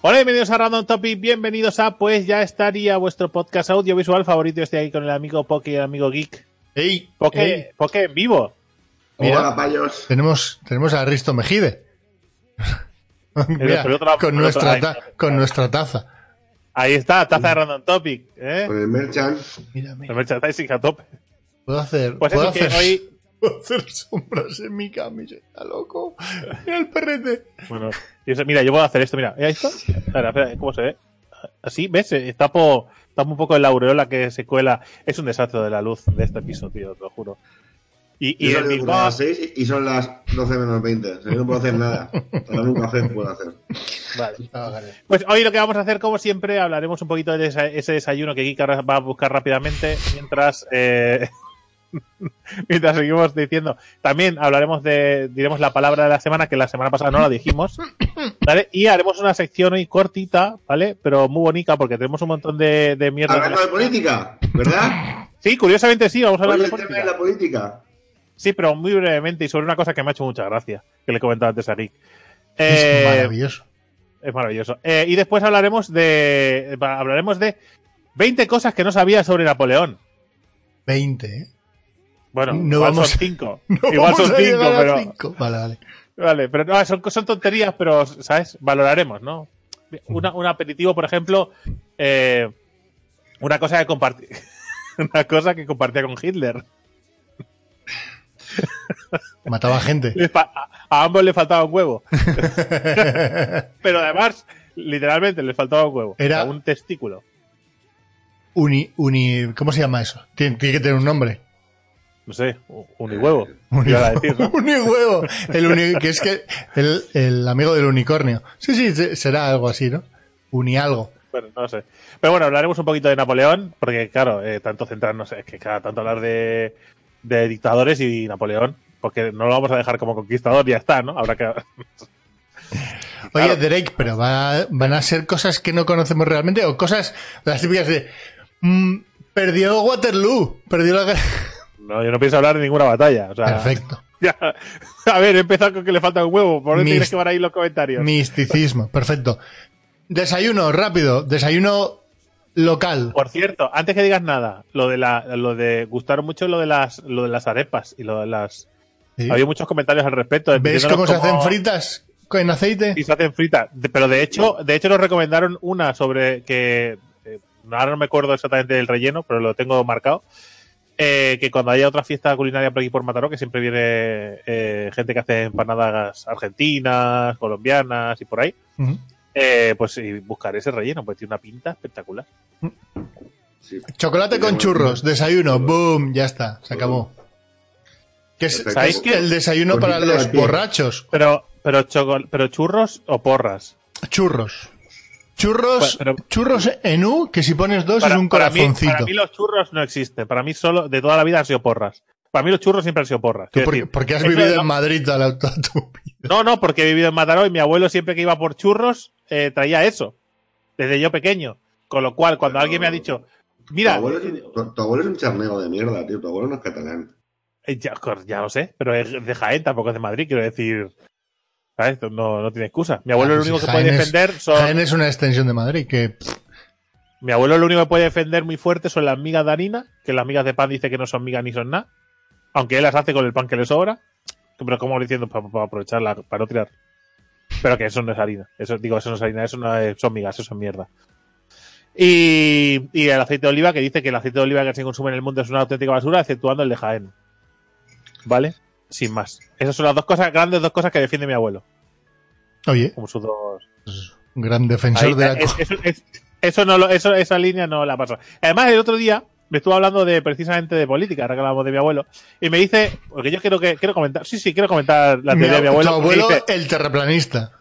Hola, bienvenidos a Random Topic, bienvenidos a Pues ya estaría vuestro podcast audiovisual favorito. Estoy ahí con el amigo Poke y el amigo Geek. ¡Ey! Poke, ey, Poke en vivo. Mira. Hola, payos. Tenemos, tenemos a Risto Mejide. Mira, con, nuestra ta- con nuestra taza. Ahí está, taza de Random Topic. ¿eh? Con el Merchan. Mira, mira. El merchandising a tope. Puedo hacer, Pues puedo eso que hoy... puedo hacer sombras en mi camiseta, loco. Mira el perrete. Bueno, mira, yo puedo hacer esto, mira. ¿Ahí está? Espera, espera, ¿cómo se ve? Así, ¿ves? Eh, Tapo, tapo un poco el aureola que se cuela. Es un desastre de la luz de este piso, tío, te lo juro. Y, y Y el son mismo... las 6 y son las 12 menos 20. O sea, yo no puedo hacer nada. Tomar un café puedo hacer. Vale. Pues hoy lo que vamos a hacer, como siempre, hablaremos un poquito de ese desayuno que Kika va a buscar rápidamente mientras eh, mientras seguimos diciendo. También hablaremos de, diremos la palabra de la semana, que la semana pasada no la dijimos, ¿vale? Y haremos una sección hoy cortita, ¿vale? Pero muy bonita, porque tenemos un montón de, de mierda. Hablando de política, ¿verdad? Sí, curiosamente sí, vamos a hablar de tema política. de la política. Sí, pero muy brevemente y sobre una cosa que me ha hecho mucha gracia, que le comentaba antes a Rick. Es Eh, maravilloso. Es maravilloso. Eh, y después hablaremos de. Hablaremos de 20 cosas que no sabía sobre Napoleón. 20, ¿eh? Bueno, No igual vamos- son 5. No igual son a 5, llegar a pero. cinco. Vale, vale. Vale, pero no, son, son tonterías, pero, ¿sabes? Valoraremos, ¿no? Una- un aperitivo, por ejemplo. eh, una cosa que compartí. una cosa que compartía con Hitler. Mataba gente. Le a, a ambos le faltaba un huevo. Pero además, literalmente, les faltaba un huevo. Era- O sea, un testículo. Uni, uni, ¿cómo se llama eso? Tiene, tiene que tener un nombre. No sé, unihuevo. Uni- iba a decir, ¿no? Unihuevo. El uni- que es que el, el amigo del unicornio. Sí, sí, se- será algo así, ¿no? Uni algo. Bueno, no sé. Pero bueno, hablaremos un poquito de Napoleón, porque claro, eh, tanto centrarnos, es que cada tanto hablar de, de dictadores y Napoleón, porque no lo vamos a dejar como conquistador y ya está, ¿no? Habrá que... Oye. Drake, pero va- van a ser cosas que no conocemos realmente o cosas, las típicas de. mm, perdió Waterloo, perdió la. No, yo no pienso hablar de ninguna batalla. O sea, Perfecto. ya. a ver, he empezado con que le falta un huevo, por eso Mis- tienes que ver ahí los comentarios. Misticismo, perfecto. Desayuno, rápido. Desayuno local. Por cierto, antes que digas nada, lo de la, lo de gustaron mucho lo de las, lo de las arepas y lo de las. ¿Sí? Había muchos comentarios al respecto. ¿Ves cómo se hacen fritas en aceite? Y se hacen fritas. Pero de hecho, de hecho nos recomendaron una sobre que eh, ahora no me acuerdo exactamente del relleno, pero lo tengo marcado. Eh, que cuando haya otra fiesta culinaria por aquí por Mataró, que siempre viene eh, gente que hace empanadas argentinas, colombianas y por ahí, eh, pues y buscar ese relleno, pues tiene una pinta espectacular. Sí. Chocolate con churros, desayuno, boom, ya está, se acabó. Que es. ¿Sabéis qué? el desayuno Con para los borrachos. Pero, pero churros o porras. Churros. Churros, pero- churros en U, que si pones dos Para, es un para mí, corazoncito. para mí los churros no existen. Para mí solo, de toda la vida han sido porras. Para mí los churros siempre han sido porras. Tú Quiero porque, decir, porque has vivido en Madrid toda, la, toda tu vida. No, no, porque he vivido en Mataró y mi abuelo siempre que iba por churros eh, traía eso. Desde yo pequeño. Con lo cual, cuando Pero- alguien me ha dicho, Tu mira, abuelo, es un, tu- tu abuelo es un charnego de mierda, tío. Tu abuelo no es catalán. eh, ya, ya lo sé, pero es de Jaén, tampoco es de Madrid, quiero decir. ¿Sabes? No, no tiene excusa. Mi abuelo Ah, lo único que puede es- defender son. Jaén es una extensión de Madrid que Mi abuelo lo único que puede defender muy fuerte son las migas de harina, que las migas de pan dice que no son migas ni son nada. Aunque él las hace con el pan que le sobra. Pero como diciendo, para, aprovecharla, para no tirar. Pero que eso no es harina. Eso, digo, eso no es harina, eso no es- son migas, eso es mierda. Y, y el aceite de oliva, que dice que el aceite de oliva que se consume en el mundo es una auténtica basura, exceptuando el de Jaén. ¿Vale? Sin más. Esas son las dos cosas, grandes dos cosas que defiende mi abuelo. oye, Como sus dos. un gran defensor Ahí, de la es- eso, es- eso no lo- eso- esa línea no la pasa. Además, el otro día me estuvo hablando de precisamente de política, ahora que hablamos de mi abuelo, y me dice, porque yo quiero que quiero comentar, sí, sí, quiero comentar la Mi teoría de mi ab- abuelo. tu abuelo, dice, el terraplanista.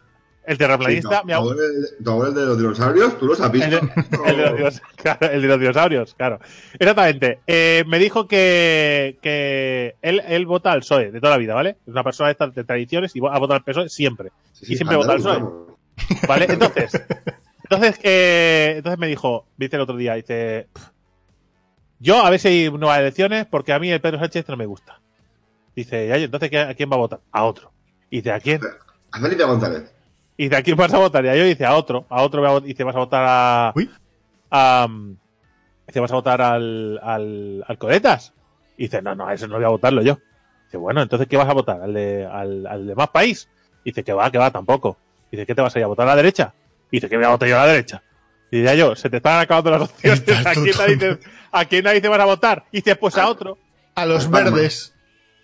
El terraplanista, Sí, mi abuelo, tu abuelo de los dinosaurios, ¿tú los has El visto? de, el de los, dinos- claro, el de los dinosaurios, claro. Exactamente. Eh, me dijo que, que él, él vota al PSOE de toda la vida, ¿vale? Es una persona de, estas de tradiciones y ha votado al PSOE siempre. Sí, y siempre vota al PSOE. ¿Vale? Entonces, entonces, eh, entonces me dijo, dice el otro día, dice, "Pff, yo a ver si hay nuevas elecciones porque a mí el Pedro Sánchez no me gusta. Dice, "Ya, entonces ¿qué- ¿a quién va a votar? A otro. Y dice, ¿a quién? A Felipe González. Y dice, ¿a quién vas a votar? Y yo dice, a otro. A otro voy a vot- dice, vas a votar a... Uy. a dice, vas a votar al, al, al Coletas. Y dice, no, no, a eso no voy a votarlo yo. Dice, bueno, entonces, ¿qué vas a votar? ¿Al de, al, al de más país? Dice, que va, que va, tampoco. Dice, ¿qué te vas a ir a votar a la derecha? Dice, que voy a votar yo a la derecha. Y ya yo, se te están acabando las opciones. ¿A quién, tonto. dices, ¿A quién dice vas a votar? Y dice, pues a otro. A los verdes.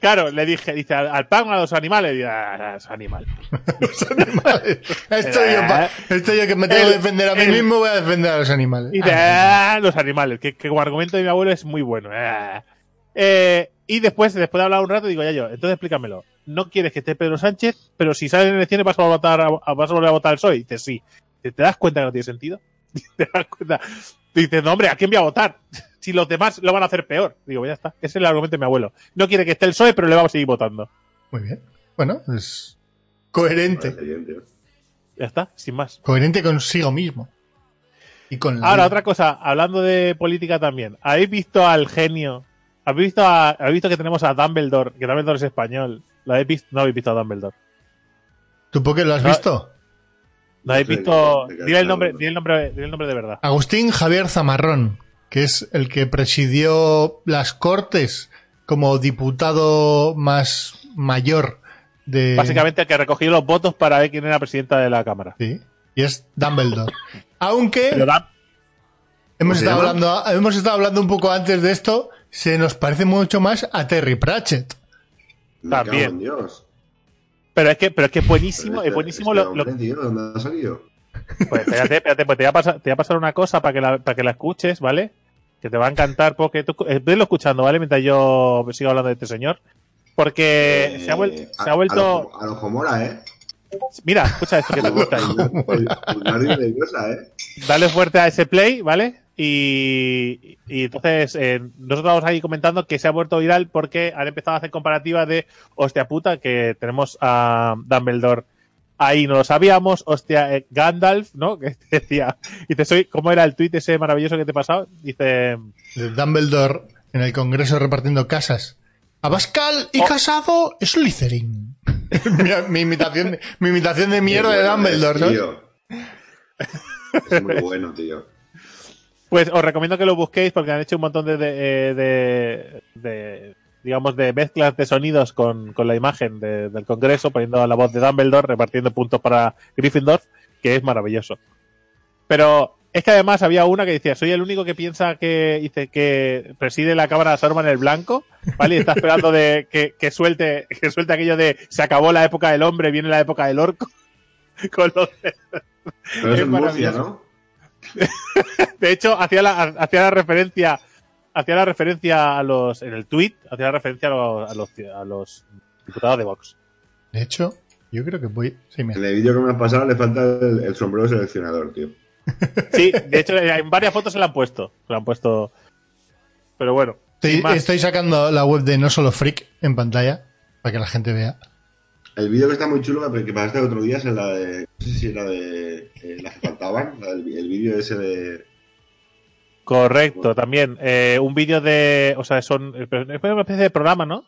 Claro, le dije, dice, al, al pan o a los animales. Y "Ah, a los animales. Los animales. Estoy yo, pa- estoy yo que me tengo que defender a mí el- mismo, voy a defender a los animales. Y dice, "Ah, los animales, que, que como argumento de mi abuelo es muy bueno. ah". Eh, y después, después de hablar un rato, digo, ya yo, entonces explícamelo. No quieres que esté Pedro Sánchez, pero si salen elecciones vas a votar a, a- vas a volver a votar al PSOE. Y dice, sí. Dice, ¿Te das cuenta que no tiene sentido? ¿Te das cuenta? Dice, no, hombre, ¿a quién voy a votar? Si los demás lo van a hacer peor. Digo, pues ya está. Ese es el argumento de mi abuelo. No quiere que esté el PSOE, pero le vamos a seguir votando. Muy bien. Bueno, es coherente. Ya está, sin más. Coherente consigo mismo. Y con la Ahora, vida. otra cosa, hablando de política también. ¿Habéis visto al genio? ¿Habéis visto, a- habéis visto que tenemos a Dumbledore? Que Dumbledore es español. ¿Lo habéis visto? No habéis visto a Dumbledore. ¿Tú por qué lo has No. visto? ¿No habéis visto? Dile el nombre, dile el nombre, dile el nombre de verdad. Agustín Javier Zamarrón, que es el que presidió las Cortes como diputado más mayor de... Básicamente el que recogió los votos para ver quién era presidenta de la Cámara. Sí. Y es Dumbledore. Aunque Pero hemos estado, hablando, hemos estado hablando un poco antes de esto, se nos parece mucho más a Terry Pratchett. Me También. cago en Dios. pero es que, pero es que es buenísimo, Pero es buenísimo este lo, lo- tío, ¿Dónde ha salido? Pues espérate, espérate, pues te voy a pasar, te voy a pasar una cosa para que la, para que la escuches, ¿vale? Que te va a encantar porque tú, eh, velo escuchando, ¿vale? Mientras yo sigo hablando de este señor. Porque se ha, vuel- Eh, se ha vuelto. A, lo Jomora, ¿eh? Mira, escucha esto que te gusta ahí. ¿eh? Dale fuerte a ese play, ¿vale? Y, y entonces eh, nosotros vamos ahí comentando que se ha vuelto viral porque han empezado a hacer comparativas de hostia puta que tenemos a Dumbledore ahí no lo sabíamos, hostia eh, Gandalf, ¿no? Que decía, dice soy, ¿cómo era el tuit ese maravilloso que te he pasado? Dice, De Dumbledore en el Congreso repartiendo casas. Abascal y Oh. Casado es Slytherin. mi, mi imitación, de- mi imitación de mierda de Dumbledore, es, ¿sabes? tío. Es muy bueno, tío. Pues os recomiendo que lo busquéis porque han hecho un montón de, de, de- de, digamos, de mezclas de sonidos con, con la imagen de- del Congreso, poniendo la voz de Dumbledore, repartiendo puntos para Gryffindor, que es maravilloso. Pero es que además había una que decía, soy el único que piensa que dice que preside la cámara Saruman el blanco, ¿vale? Y está esperando de que, que suelte, que suelte aquello de se acabó la época del hombre, viene la época del orco. Con los de- Pero es Es en Murcia. ¿no? De hecho, hacía la, hacía la referencia, hacía la referencia a los, en el tweet, hacía la referencia a los, a los, a los diputados de Vox. De hecho, yo creo que voy. Sí. En el vídeo que me has pasado le falta el, el sombrero seleccionador, tío. Sí, de hecho, en varias fotos se la han puesto, se la han puesto. Pero bueno, Estoy, sacando la web de No Solo Freak en pantalla para que la gente vea. El vídeo que está muy chulo, que pasaste el otro día, es la de. No sé si era de. eh, las que faltaban. la del- el vídeo ese de. Correcto, también. eh, un vídeo de, o sea, son, es una especie de programa, ¿no?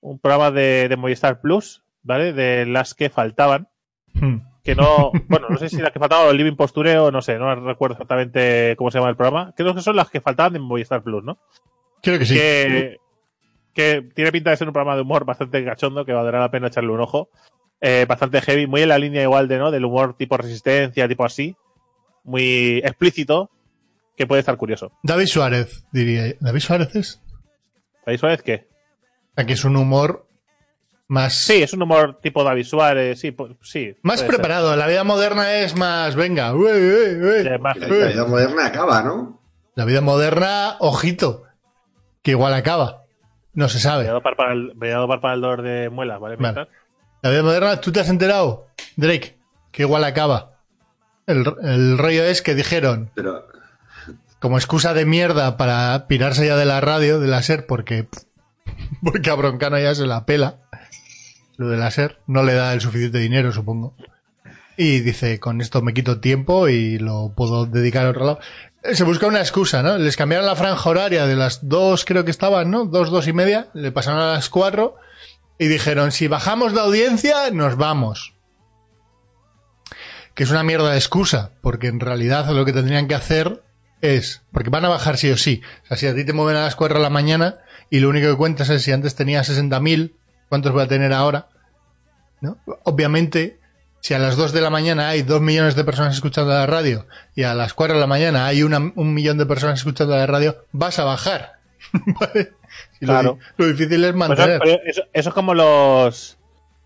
Un programa de, de Movistar Plus, ¿vale? De las que faltaban. Hmm. que no, bueno, no sé si las que faltaban o el Living Postureo, no sé, no recuerdo exactamente cómo se llama el programa. Creo que son las que faltaban de Movistar Plus, ¿no? Creo que sí. Que, que tiene pinta de ser un programa de humor bastante cachondo, que valdrá la pena echarle un ojo. Eh, bastante heavy, muy en la línea igual de, ¿no? Del humor tipo resistencia, tipo así. Muy explícito, que puede estar curioso. David Suárez, diría. ¿David Suárez es? ¿Sabéis Suárez qué? Aquí es un humor más. Sí, es un humor tipo David Suárez, sí, sí. Más ser. preparado. La vida moderna es más. Venga. Sí, más que La vida moderna acaba, ¿no? La vida moderna, ojito, que igual acaba. No se sabe. Para, para el, cuidado para, para el dolor de muelas, ¿vale? La vida moderna, ¿tú te has enterado, Drake? Que igual acaba. El, el rollo es que dijeron, Pero, como excusa de mierda para pirarse ya de la radio, de la SER, porque, porque a Broncano ya se la pela. Lo de la SER no le da el suficiente dinero, supongo. Y dice, con esto me quito tiempo y lo puedo dedicar a otro lado. Eh, Se busca una excusa, ¿no? Les cambiaron la franja horaria de las dos, creo que estaban, ¿no? Dos, dos y media, le pasaron a las cuatro y dijeron, si bajamos la audiencia, nos vamos. Que es una mierda de excusa, porque en realidad lo que tendrían que hacer es, porque van a bajar sí o sí. O sea, si a ti te mueven a las 4 de la mañana y lo único que cuentas es si antes tenía 60.000, ¿cuántos voy a tener ahora? ¿No? Obviamente, si a las 2 de la mañana hay 2 millones de personas escuchando la radio y a las 4 de la mañana hay una- un millón de personas escuchando la radio, vas a bajar. ¿Vale? Claro. lo, difícil es Pues mantener. eso es como los.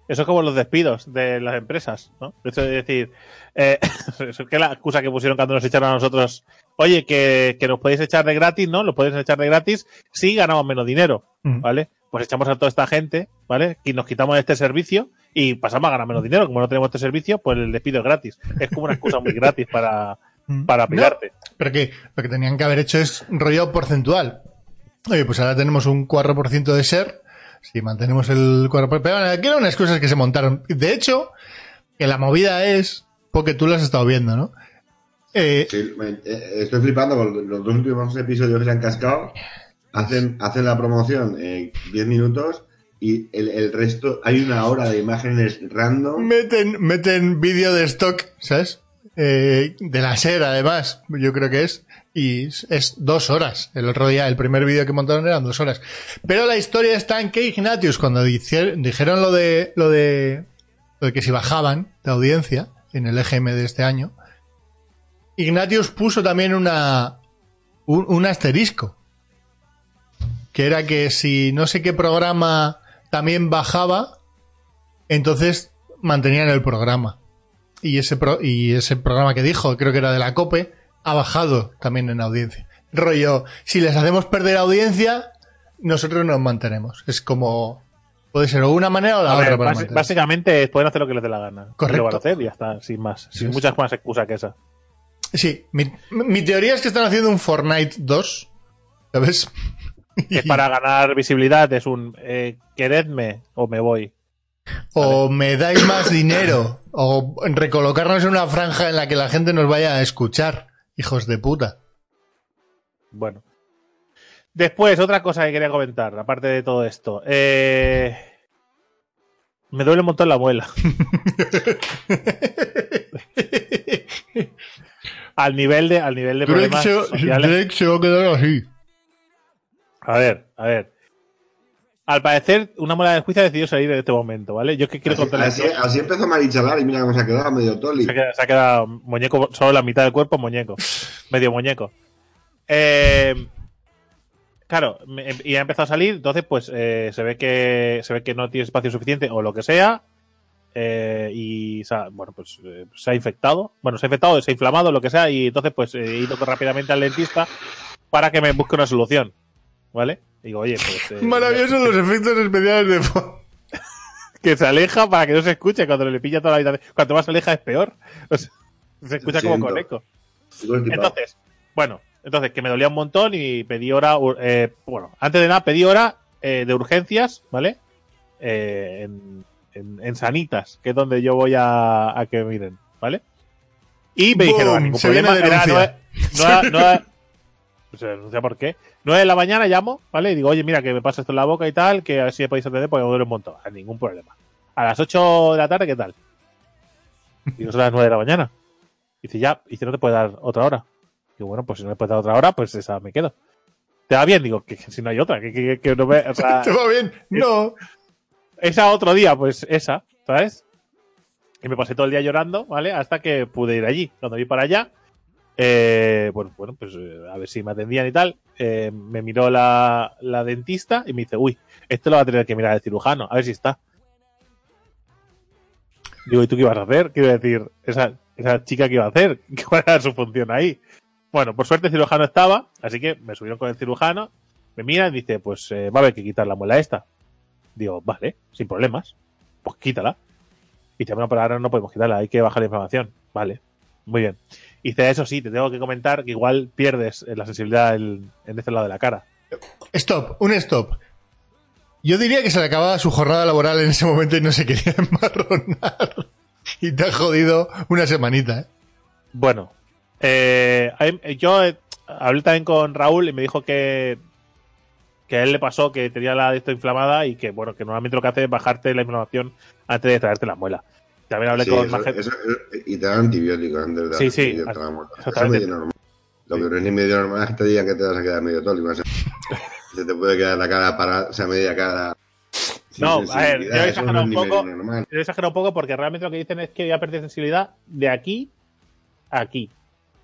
Eso es como los despidos de las empresas, ¿no? Eso es decir, eh, eso es que la excusa que pusieron cuando nos echaron a nosotros, oye, que, que nos podéis echar de gratis, ¿no? Lo podéis echar de gratis si ganamos menos dinero, Mm. ¿vale? Pues echamos a toda esta gente, ¿vale? Y nos quitamos este servicio y pasamos a ganar menos dinero. Como no tenemos este servicio, pues el despido es gratis. Es como una excusa muy gratis para, Mm. para No, pirarte. Pero que lo que tenían que haber hecho es rollo porcentual. Oye, pues ahora tenemos un 4% de ser. Si mantenemos el 4%. Pero bueno, aquí eran unas cosas que se montaron. De hecho, que la movida es. Porque tú lo has estado viendo, ¿no? Eh, sí, eh, estoy flipando con los dos últimos episodios que se han cascado. Hacen, hacen la promoción en 10 minutos y el, el resto, hay una hora de imágenes random. meten, meten vídeo de stock, ¿sabes? Eh, de la SER, además, yo creo que es. Y es- dos horas. El otro día, el primer vídeo que montaron eran dos horas. Pero la historia está en que Ignatius, cuando dijeron lo de, lo de, lo de que si bajaban de audiencia en el EGM de este año, Ignatius puso también una, un, un asterisco. Que era que si no sé qué programa también bajaba, entonces mantenían el programa. Y ese, pro- y ese programa que dijo, creo que era de la COPE, ha bajado también en audiencia. Rollo, si les hacemos perder audiencia, nosotros nos mantenemos. Es como, puede ser o una manera o la A ver, otra para básicamente pueden hacer lo que les dé la gana. Correcto. Lo van a hacer y ya está, sin más. Sin sí. muchas más excusas que esa. Sí, mi, mi teoría es que están haciendo un Fortnite 2, ¿sabes? Es para ganar visibilidad, es un eh, queredme o me voy. O me dais más dinero, o recolocarnos en una franja en la que la gente nos vaya a escuchar, hijos de puta. Bueno. Después, otra cosa que quería comentar, aparte de todo esto. Eh, me duele un montón la muela. al nivel de, al nivel de Drake problemas se, sociales. Drake se va a quedar así. A ver, a ver. Al parecer, una muela de juicio ha decidido salir en este momento, ¿vale? Yo es que quiero Así, contarles. así, así empezó Marichalar y mira cómo se ha quedado medio toli. Se ha, quedado, se ha quedado muñeco, solo la mitad del cuerpo muñeco. Medio muñeco. Eh, claro, y ha empezado a salir, entonces pues eh, se ve que se ve que no tiene espacio suficiente o lo que sea. Eh, y se ha- bueno, pues eh, se ha infectado. Bueno, se ha infectado, se ha inflamado, lo que sea, y entonces pues he ido rápidamente al dentista para que me busque una solución. ¿Vale? Digo, oye, pues. eh, Maravillosos los efectos especiales de fondo. que se aleja para que no se escuche cuando le pilla toda la habitación. Cuanto más se aleja es peor. O sea, se escucha como con eco. Entonces, bueno, entonces que me dolía un montón y pedí hora, eh, bueno, antes de nada pedí hora eh, de urgencias, ¿vale? Eh, en, en- en Sanitas, que es donde yo voy a, a que miren, ¿vale? Y me dijeron, "Ah, ningún se problema, era nueve- nueve- nueve- se denuncia por qué. 9 de la mañana llamo, ¿vale? Y digo, oye, mira, que me pasa esto en la boca y tal, que a ver si me podéis atender porque me duele un montón. A ningún problema. A las 8 de la tarde, ¿qué tal? Y son las 9 de la mañana. Y dice, ya, y si no te puede dar otra hora. Digo, bueno, pues si no me puede dar otra hora, pues esa me quedo. ¿Te va bien? Digo, que, que si no hay otra, que, que- que no me, o sea, ¿Te va bien? No. Esa otro día, pues esa, ¿sabes? Y me pasé todo el día llorando, ¿vale? Hasta que pude ir allí. Cuando vi para allá, eh, bueno, bueno, pues eh, a ver si me atendían y tal. eh, me miró la, la dentista y me dice, uy, esto lo va a tener que mirar el cirujano, a ver si está. Digo, ¿y tú qué ibas a hacer? Quiero decir, esa, esa chica que iba a hacer, ¿cuál era su función ahí? Bueno, por suerte el cirujano estaba, así que me subieron con el cirujano, me mira y dice, pues eh, va a haber que quitar la muela esta. Digo, vale, sin problemas. Pues quítala. Y dice, bueno, pero ahora no podemos quitarla, hay que bajar la inflamación. Vale, muy bien. Y dice, eso sí, te tengo que comentar que igual pierdes eh, la sensibilidad en, en este lado de la cara. Stop, un stop. Yo diría que se le acababa su jornada laboral en ese momento y no se quería embarronar. Y te ha jodido una semanita, ¿eh? Bueno, eh, yo hablé también con Raúl y me dijo que que a él le pasó que tenía la de esto inflamada y que bueno que normalmente lo que hace es bajarte la inflamación antes de traerte la muela. También hablé Sí, con eso- más gente. eso- eso- y te dan antibióticos antes de Sí, sí. Eso normal. Lo que no es ni medio normal es que te digan que te vas a quedar medio tólico. o sea, se te puede quedar la cara para, o sea, media cara. No, a ver, yo he eso exagerado un poco. Yo he exagerado un poco porque realmente lo que dicen es que voy a perder sensibilidad de aquí a aquí.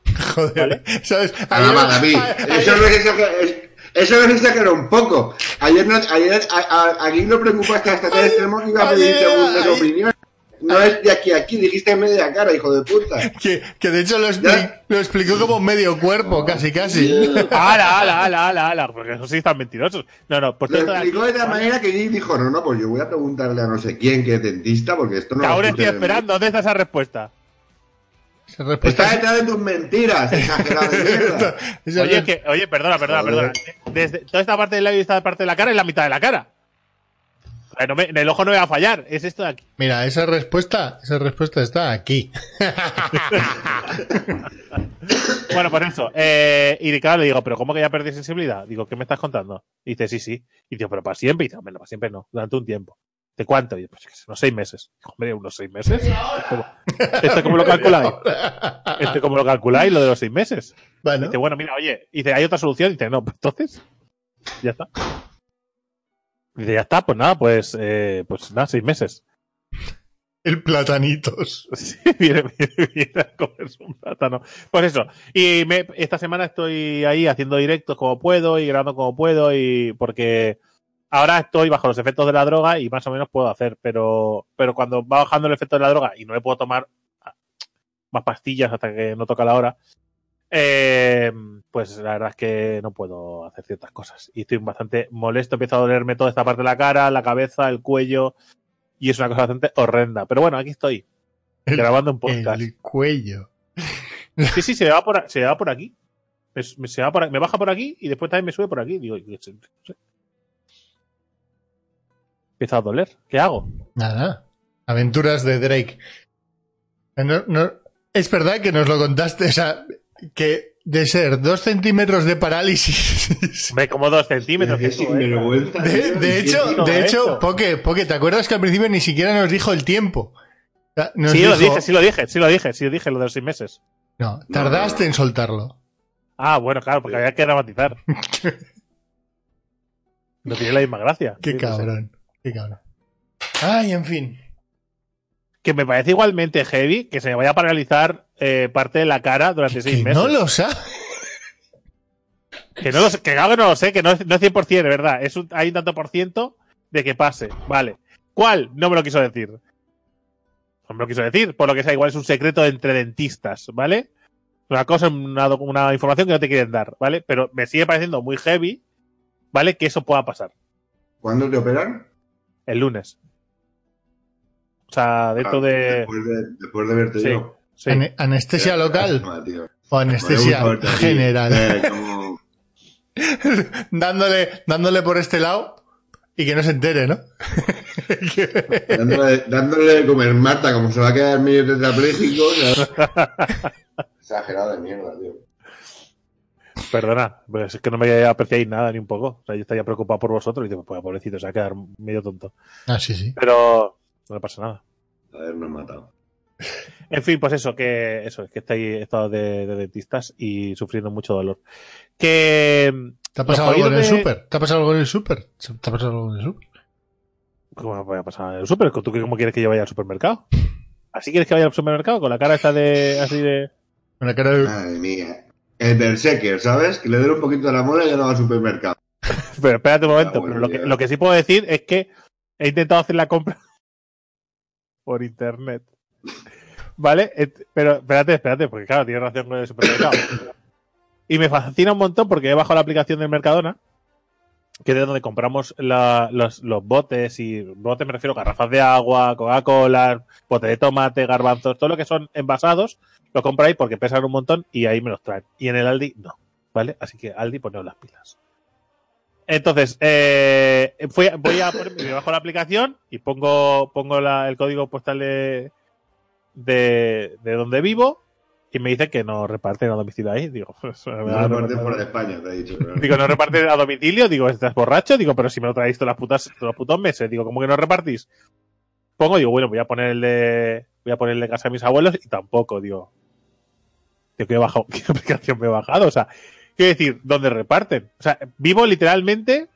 Joder, ¿sabes? Ah, Ayer- va, David, ayer- eso no es exagerar, es- eso no es exagerar un poco. Ayer, no, ayer a- a- aquí no preocupaste hasta tal extremo que iba a pedir segundas opiniones. No es de aquí a aquí, dijiste media cara, hijo de puta. que, que de hecho lo, expli- lo explicó como medio cuerpo, casi, casi. ¡Hala, hala, hala, hala, hala! Porque eso sí están mentirosos. No, no, pues Lo de aquí, explicó de tal ¿vale? manera que dijo, no, no, pues yo voy a preguntarle a no sé quién que es dentista, porque esto no Que lo aún estoy esperando. ¿Dónde está esa respuesta? Está detrás de tus mentiras, exagerado de mierda. Oye, que, oye, perdona, perdona, Joder. perdona. Desde toda esta parte del labio y esta parte de la cara es la mitad de la cara. No me- en el ojo no me va a fallar, es esto de aquí. Mira, esa respuesta, esa respuesta está aquí. Bueno, por eso. Eh, y claro, le digo, ¿pero cómo que ya perdí sensibilidad? Digo, ¿qué me estás contando? Y dice, sí, sí. Y digo, ¿pero para siempre? Y dice, hombre, no, para siempre no, durante un tiempo. ¿De cuánto? Y yo, pues, unos seis meses. Hombre, ¿unos seis meses? ¿Cómo- ¿Esto cómo lo calculáis? ¿Esto cómo lo calculáis, lo de los seis meses? Bueno, Dice, bueno, mira, oye, dice, ¿hay otra solución? Dice, no, pues entonces, ya está. Dice, ya está, pues nada, pues, eh, pues nada, seis meses. el platanitos. Sí, viene, viene, viene a comerse un plátano. Pues eso. Y me- esta semana estoy ahí haciendo directos como puedo y grabando como puedo y porque ahora estoy bajo los efectos de la droga y más o menos puedo hacer, pero, pero cuando va bajando el efecto de la droga y no me puedo tomar más pastillas hasta que no toca la hora, eh, pues la verdad es que no puedo hacer ciertas cosas. Y estoy bastante molesto, empiezo a dolerme toda esta parte de la cara, la cabeza, el cuello, y es una cosa bastante horrenda. Pero bueno, aquí estoy, El- grabando un podcast. El cuello. Sí, sí, se va por, se va por aquí. Me, me- se va por, me baja por aquí y después también me sube por aquí. Digo. Empieza a doler. ¿Qué hago? Nada. Aventuras de Drake. No- no- es verdad que nos lo contaste, o sea, que de ser dos centímetros de parálisis. Hombre, como dos centímetros. Que ¿eh? De, hecho, de hecho. Poke, Poke, ¿te acuerdas que al principio ni siquiera nos dijo el tiempo? Nos Sí, lo dije, sí lo dije, sí lo dije, sí lo dije, lo de los seis meses. No, tardaste en soltarlo. Ah, bueno, claro, porque había que dramatizar. No tiene la misma gracia. Qué Sí, no sé. cabrón, qué cabrón. Ay, en fin. Que me parece igualmente heavy que se me vaya a paralizar eh, parte de la cara durante seis Que meses. no lo sabe. Que no lo sé, que claro que no lo sé, que no es, no es 100%, de verdad. Es un- hay un tanto por ciento de que pase. Vale. ¿Cuál? No me lo quiso decir. No me lo quiso decir, por lo que sea, igual es un secreto entre dentistas, ¿vale? Una cosa, una, una información que no te quieren dar, ¿vale? Pero me sigue pareciendo muy heavy, ¿vale? Que eso pueda pasar ¿Cuándo te operan? El lunes. O sea, dentro de. Después de, después de verte Sí. yo. Sí. ¿Anestesia local tío. o anestesia general? Eh, como- dándole, dándole por este lado y que no se entere, ¿no? dándole, dándole de comer Marta, como se va a quedar medio tetrapléjico. Exagerado de mierda, tío. Perdona, pues es que no me apreciáis nada ni un poco. O sea, yo estaría preocupado por vosotros y digo, pues pobrecito, se va a quedar medio tonto. Ah, sí, sí. Pero no le pasa nada. Habernos matado. En fin, pues eso, que eso, es que estáis he estado de, de dentistas y sufriendo mucho dolor. Que ¿Te ha pasado algo en el de- súper? ¿Te ha pasado algo en el súper? ¿Te ha pasado algo en el súper? ¿Cómo me voy a pasar en el súper? ¿Tú qué- cómo quieres que yo vaya al supermercado? ¿Así quieres que vaya al supermercado? Con la cara esta de así de. Con la cara de- Madre mía. El Berserker, ¿sabes? Que le den un poquito de la mola y ya no va al supermercado. Pero espérate un momento, Ah, pero lo que, ya. lo que sí puedo decir es que he intentado hacer la compra por internet. ¿Vale? Pero espérate, espérate, porque claro, tienes relación con el supermercado. Y me fascina un montón porque he bajado la aplicación del Mercadona, que es de donde compramos la- los, los botes, y botes me refiero a garrafas de agua, Coca-Cola, bote de tomate, garbanzos, todo lo que son envasados, lo compro ahí porque pesan un montón y ahí me los traen. Y en el Aldi no, ¿vale? Así que Aldi poneos las pilas. Entonces, eh, fui- voy a poner, me bajo la aplicación y pongo, pongo la- el código postal de, de, de donde vivo y me dice que no reparten a domicilio ahí. Digo, pues, No a repartir. fuera de España, te he dicho. pero- Digo, no repartes a domicilio. Digo, ¿estás borracho? Digo, pero si me lo traéis todas las putas, todos los putos meses. Digo, ¿cómo que no repartís? Pongo, digo, bueno, voy a poner el de, voy a poner el de casa de mis abuelos y tampoco, digo. Digo, ¿qué, he bajado? ¿qué aplicación me he bajado? O sea, quiero decir, ¿dónde reparten? O sea, vivo literalmente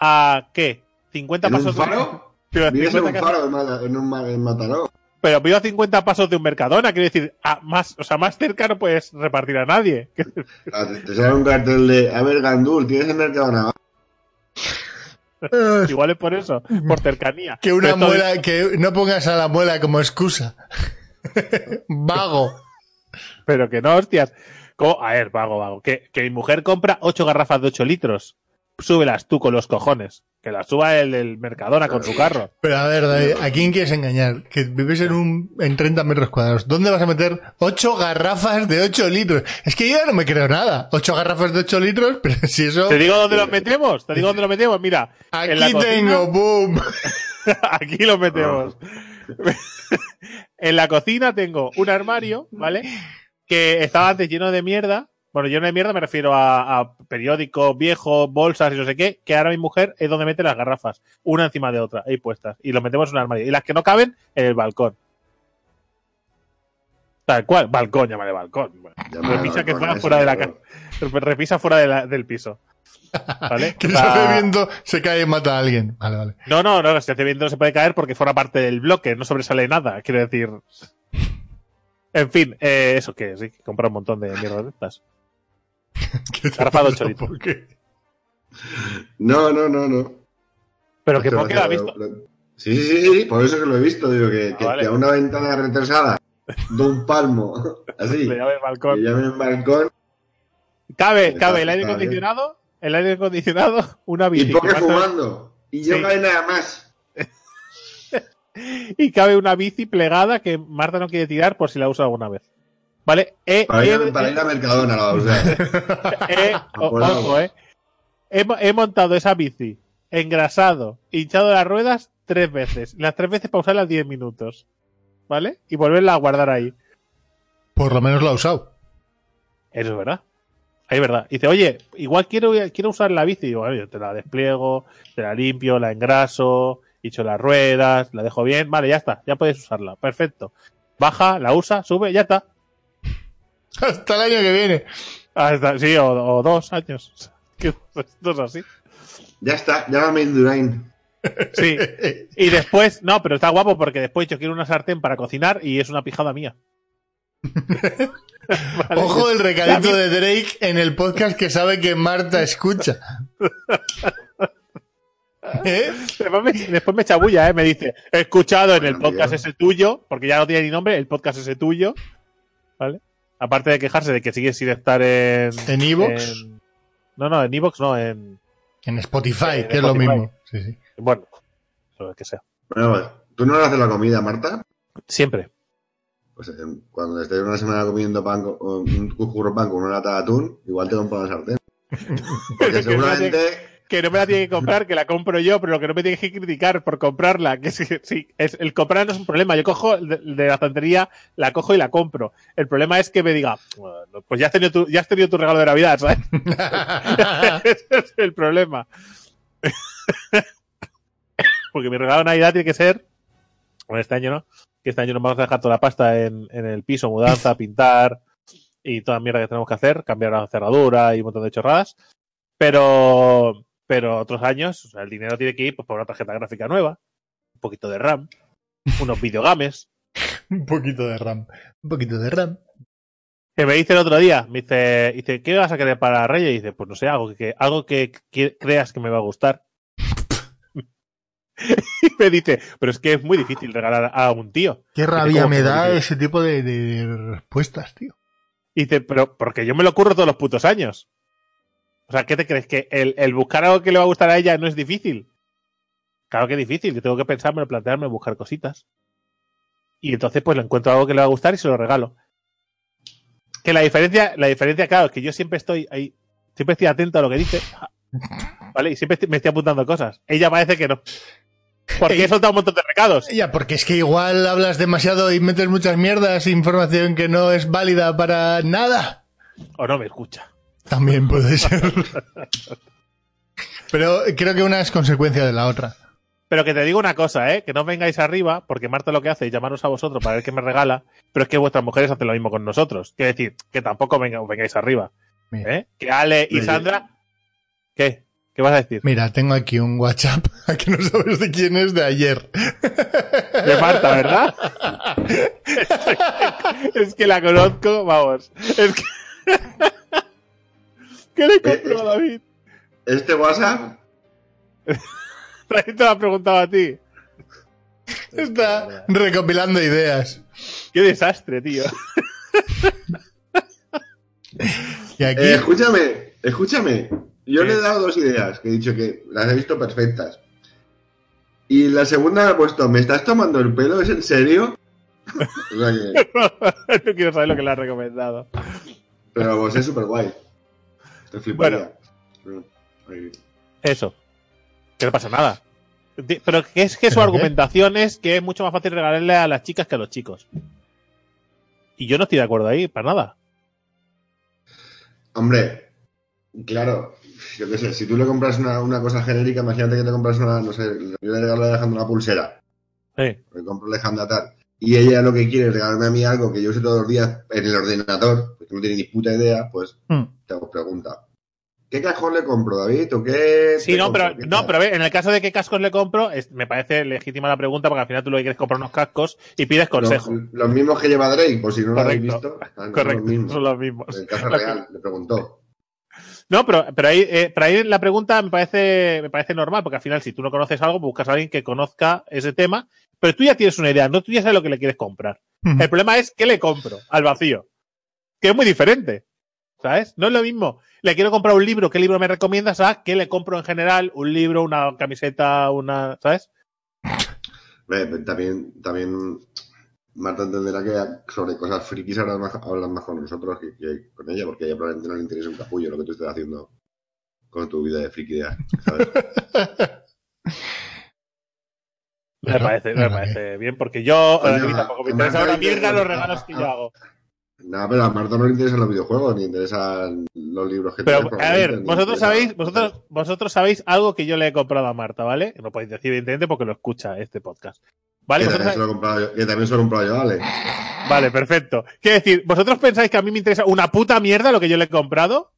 a, ¿qué? 50 ¿En un pasos de- faro? Vives en 50 un faro en un en Mataró. pero vivo a 50 pasos de un Mercadona, quiero decir, a más, o sea, más cerca no puedes repartir a nadie. Ah, Te, sale un cartel de, a ver, Gandul, ¿tienes el Mercadona? Igual es por eso, por cercanía. Que una muela, que no pongas a la muela como excusa. Vago. Pero que no, hostias. Co- A ver, vago, vago. Que, que mi mujer compra ocho garrafas de 8 litros. Súbelas tú con los cojones. Que las suba el, el Mercadona con su carro. Pero a ver, David, ¿a quién quieres engañar? Que vives en un en 30 metros cuadrados. ¿Dónde vas a meter 8 garrafas de 8 litros? Es que yo ya no me creo nada. 8 garrafas de 8 litros, pero si eso... ¿Te digo dónde los metemos? ¿Te digo dónde los metemos? Mira, en la Aquí tengo, boom. aquí los metemos. En la cocina tengo un armario, ¿vale? Que estaba antes lleno de mierda. Bueno, lleno de mierda me refiero a, a periódicos viejos, bolsas y no sé qué, que ahora mi mujer es donde mete las garrafas, una encima de otra, ahí puestas, y los metemos en un armario. Y las que no caben, en el balcón. Tal cual, balcón, llámale balcón. Bueno, repisa que fuera fuera de la casa. Repisa fuera de la- del piso. ¿Vale? Que O se hace viendo, se cae y mata a alguien. Vale, vale. no, no, no, si hace viento no se puede caer porque forma parte del bloque, no sobresale nada, quiero decir. En fin, eh, eso que sí, que compra un montón de mierda de estas. No, no, no, no. Pero que Esto por qué va lo a ha visto. Sí, sí, sí, sí, por eso que lo he visto. Digo, que, que, vale. que a una ventana retrasada de un palmo, así, Le que balcón. llamen balcón, Cabe, cabe el aire acondicionado, el aire acondicionado, una y bici. que pasa- fumando. Y yo Sí. cae nada más. y cabe una bici plegada que Marta no quiere tirar por si la usa alguna vez. ¿Vale? He- Para ir, a- para ir a Mercadona, la va a usar. he- o- Apolado. ojo, eh. He, mo- he montado esa bici, engrasado, hinchado las ruedas tres veces. Las tres veces para usarlas 10 minutos. ¿Vale? Y volverla a guardar ahí. Por lo menos lo ha usado. Eso es verdad. Es verdad. Y dice, oye, igual quiero, quiero usar la bici. Digo, "Vale, yo te la despliego, te la limpio, la engraso, hincho las ruedas, la dejo bien. Vale, ya está, ya puedes usarla. Perfecto. Baja, la usa, sube, ya está. Hasta el año que viene. Hasta- sí, o, o dos años. Que esto es así. Ya está, llámame Indurain. Sí. Y después, no, pero está guapo porque después yo quiero una sartén para cocinar y es una pijada mía. Vale. Ojo el recadito de Drake en el podcast que sabe que Marta escucha. ¿Eh? Después me, después me chabulla, ¿eh? Me dice, he escuchado en el podcast ese tuyo, porque ya no tiene ni nombre, el podcast ese tuyo, ¿vale? Aparte de quejarse de que sigue sin estar en... En Evox, en- No, no, en Evox no, en... en Spotify, en que es lo mismo. Sí, sí. Bueno, lo que sea. Bueno, ¿tú no le haces la comida, Marta? Siempre. Pues eh, cuando estés una semana comiendo pan con, un curro pan con una lata de atún, igual te compro una sartén. Porque la seguramente Que no me la tiene que comprar, que la compro yo, pero lo que no me tiene que criticar por comprarla, que sí, sí, es, el comprar no es un problema. Yo cojo de, de la estantería, la cojo y la compro. El problema es que me diga, bueno, pues ya has tenido tu, ya has tenido tu regalo de Navidad, ¿sabes? Ese es el problema. Porque mi regalo de Navidad tiene que ser, bueno, este año no, que este año nos vamos a dejar toda la pasta en, en el piso, mudanza, pintar y toda mierda que tenemos que hacer, cambiar la cerradura y un montón de chorradas. Pero, pero otros años, o sea, el dinero tiene que ir pues, por una tarjeta gráfica nueva, un poquito de RAM, unos videogames. Un poquito de RAM. Un poquito de RAM. Que me dice el otro día, me dice, dice, ¿qué vas a querer para Reyes? Y dice, pues no sé, algo que, que- algo que, que creas que me va a gustar. y me dice, pero es que es muy difícil regalar a un tío. Qué ¿cómo rabia me da ese tipo de, respuestas, tío. Y dice, pero porque yo me lo ocurro todos los putos años. O sea, ¿qué te crees? ¿Que el, el buscar algo que le va a gustar a ella no es difícil? Claro que es difícil, yo tengo que pensarme, plantearme, buscar cositas. Y entonces pues le encuentro algo que le va a gustar y se lo regalo. Que la diferencia, la diferencia, claro, es que yo siempre estoy ahí, siempre estoy atento a lo que dice. ¿Vale? Y siempre me estoy apuntando cosas. Ella parece que no. Porque he soltado un montón de recados. Ya, porque es que igual hablas demasiado y metes muchas mierdas, información que no es válida para nada. O no me escucha. También puede ser. Pero creo que una es consecuencia de la otra. Pero que te digo una cosa, ¿eh? Que no vengáis arriba, porque Marta lo que hace es llamaros a vosotros para ver qué me regala, pero es que vuestras mujeres hacen lo mismo con nosotros. Quiero decir, que tampoco venga- vengáis arriba. ¿eh? Que Ale y Oye. Sandra... ¿Qué? ¿Qué vas a decir? Mira, tengo aquí un WhatsApp que no sabes de quién es de ayer. De Marta, ¿verdad? es que la conozco, vamos. Es que... ¿Qué le compro a David? Este WhatsApp, David te lo ha preguntado a ti. Está recopilando ideas. Qué desastre, tío. Y aquí, eh, escúchame, escúchame. Yo le he dado dos ideas que he dicho que las he visto perfectas. Y la segunda me ha puesto, ¿me estás tomando el pelo? ¿Es en serio? O sea que- no quiero saber lo que le has recomendado. pero pues es súper guay. Fliparía. Ahí. Eso. Que no pasa nada. Pero que es que su argumentación es que es mucho más fácil regalarle a las chicas que a los chicos. Y yo no estoy de acuerdo ahí, para nada. Hombre, claro, yo qué sé, si tú le compras una, una cosa genérica, imagínate que le compras una, no sé, yo le regalo a Alejandro una pulsera, Sí. le compro a Alejandra tal, y ella lo que quiere es regalarme a mí algo que yo use todos los días en el ordenador, que no tiene ni puta idea, pues Hmm. te hago pregunta. ¿Qué cajón le compro, David? ¿O qué? Sí, te no, compro? pero, ¿Qué no, pero a ver, en el caso de qué cascos le compro, es- me parece legítima la pregunta porque al final tú lo que quieres es comprar unos cascos y pides consejo. Los, los mismos que lleva Drake, por si no lo habéis visto. Correcto, Los mismos. son los mismos. El caso real, le preguntó. No, pero, pero ahí, eh, pero ahí la pregunta me parece, me parece normal, porque al final, si tú no conoces algo, buscas a alguien que conozca ese tema, pero tú ya tienes una idea, no tú ya sabes lo que le quieres comprar. El problema es qué le compro al vacío, que es muy diferente, ¿sabes? No es lo mismo. Le quiero comprar un libro, ¿qué libro me recomiendas? A qué le compro en general, un libro, una camiseta, una, ¿sabes? También, también Marta entenderá que sobre cosas frikis hablan más, hablan más con nosotros que, que con ella, porque a ella probablemente no le interesa un capullo lo que tú estés haciendo con tu vida de frikidea, ¿sabes? Me parece, me parece bien, porque yo, eh, a mí tampoco me interesa a- una a- mierda los regalos que yo hago. No, pero a Marta no le interesan los videojuegos, ni le interesan los libros que Pero, a ver, vosotros sabéis, vosotros, vosotros sabéis algo que yo le he comprado a Marta, ¿vale? No podéis decir, evidentemente, porque lo escucha este podcast. ¿Vale? Que también, se lo he comprado yo, que también se lo he comprado yo, Ale. Vale, perfecto. Quiero decir, ¿vosotros pensáis que a mí me interesa una puta mierda lo que yo le he comprado?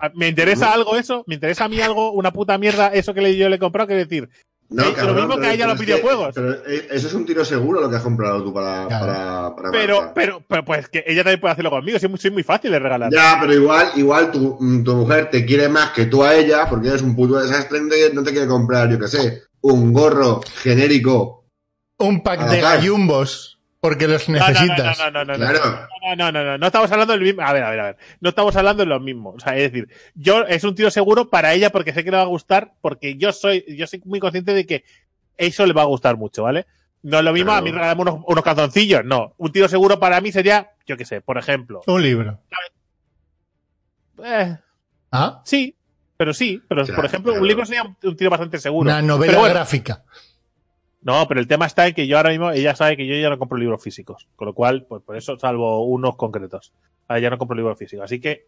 ¿A- ¿Me interesa No. algo eso? ¿Me interesa a mí algo, una puta mierda eso que yo le he comprado? Quiero decir, No, Eh, lo cabrón, mismo que a ella los es que- videojuegos. pero eh, eso es un tiro seguro lo que has comprado tú para, Claro. para, para pero, pero, pero, pues que ella también puede hacerlo conmigo. Soy muy, soy muy fácil de regalar. Ya, pero igual, igual tu, mm, tu mujer te quiere más que tú a ella, porque eres un puto desastre, no te- no te quiere comprar, yo qué sé, un gorro genérico. Un pack de gallumbos, porque los No, no, no, necesitas. No, no, no, no, Claro. no, no, no, no, no estamos hablando del mismo. A ver, a ver, a ver. No estamos hablando de lo mismo. O sea, es decir, yo es un tiro seguro para ella porque sé que le va a gustar, porque yo soy, yo soy muy consciente de que eso le va a gustar mucho, ¿vale? No es lo mismo, Claro. a mí regalarme unos, unos calzoncillos, no. Un tiro seguro para mí sería, yo qué sé, por ejemplo. Un libro. Eh, Ah, sí, pero sí, pero Claro, por ejemplo, claro. un libro sería un, un tiro bastante seguro. una novela bueno, gráfica. No, pero el tema está en que yo ahora mismo, ella sabe que yo ya no compro libros físicos. Con lo cual, pues por eso, salvo unos concretos. Ahora ya no compro libros físicos. Así que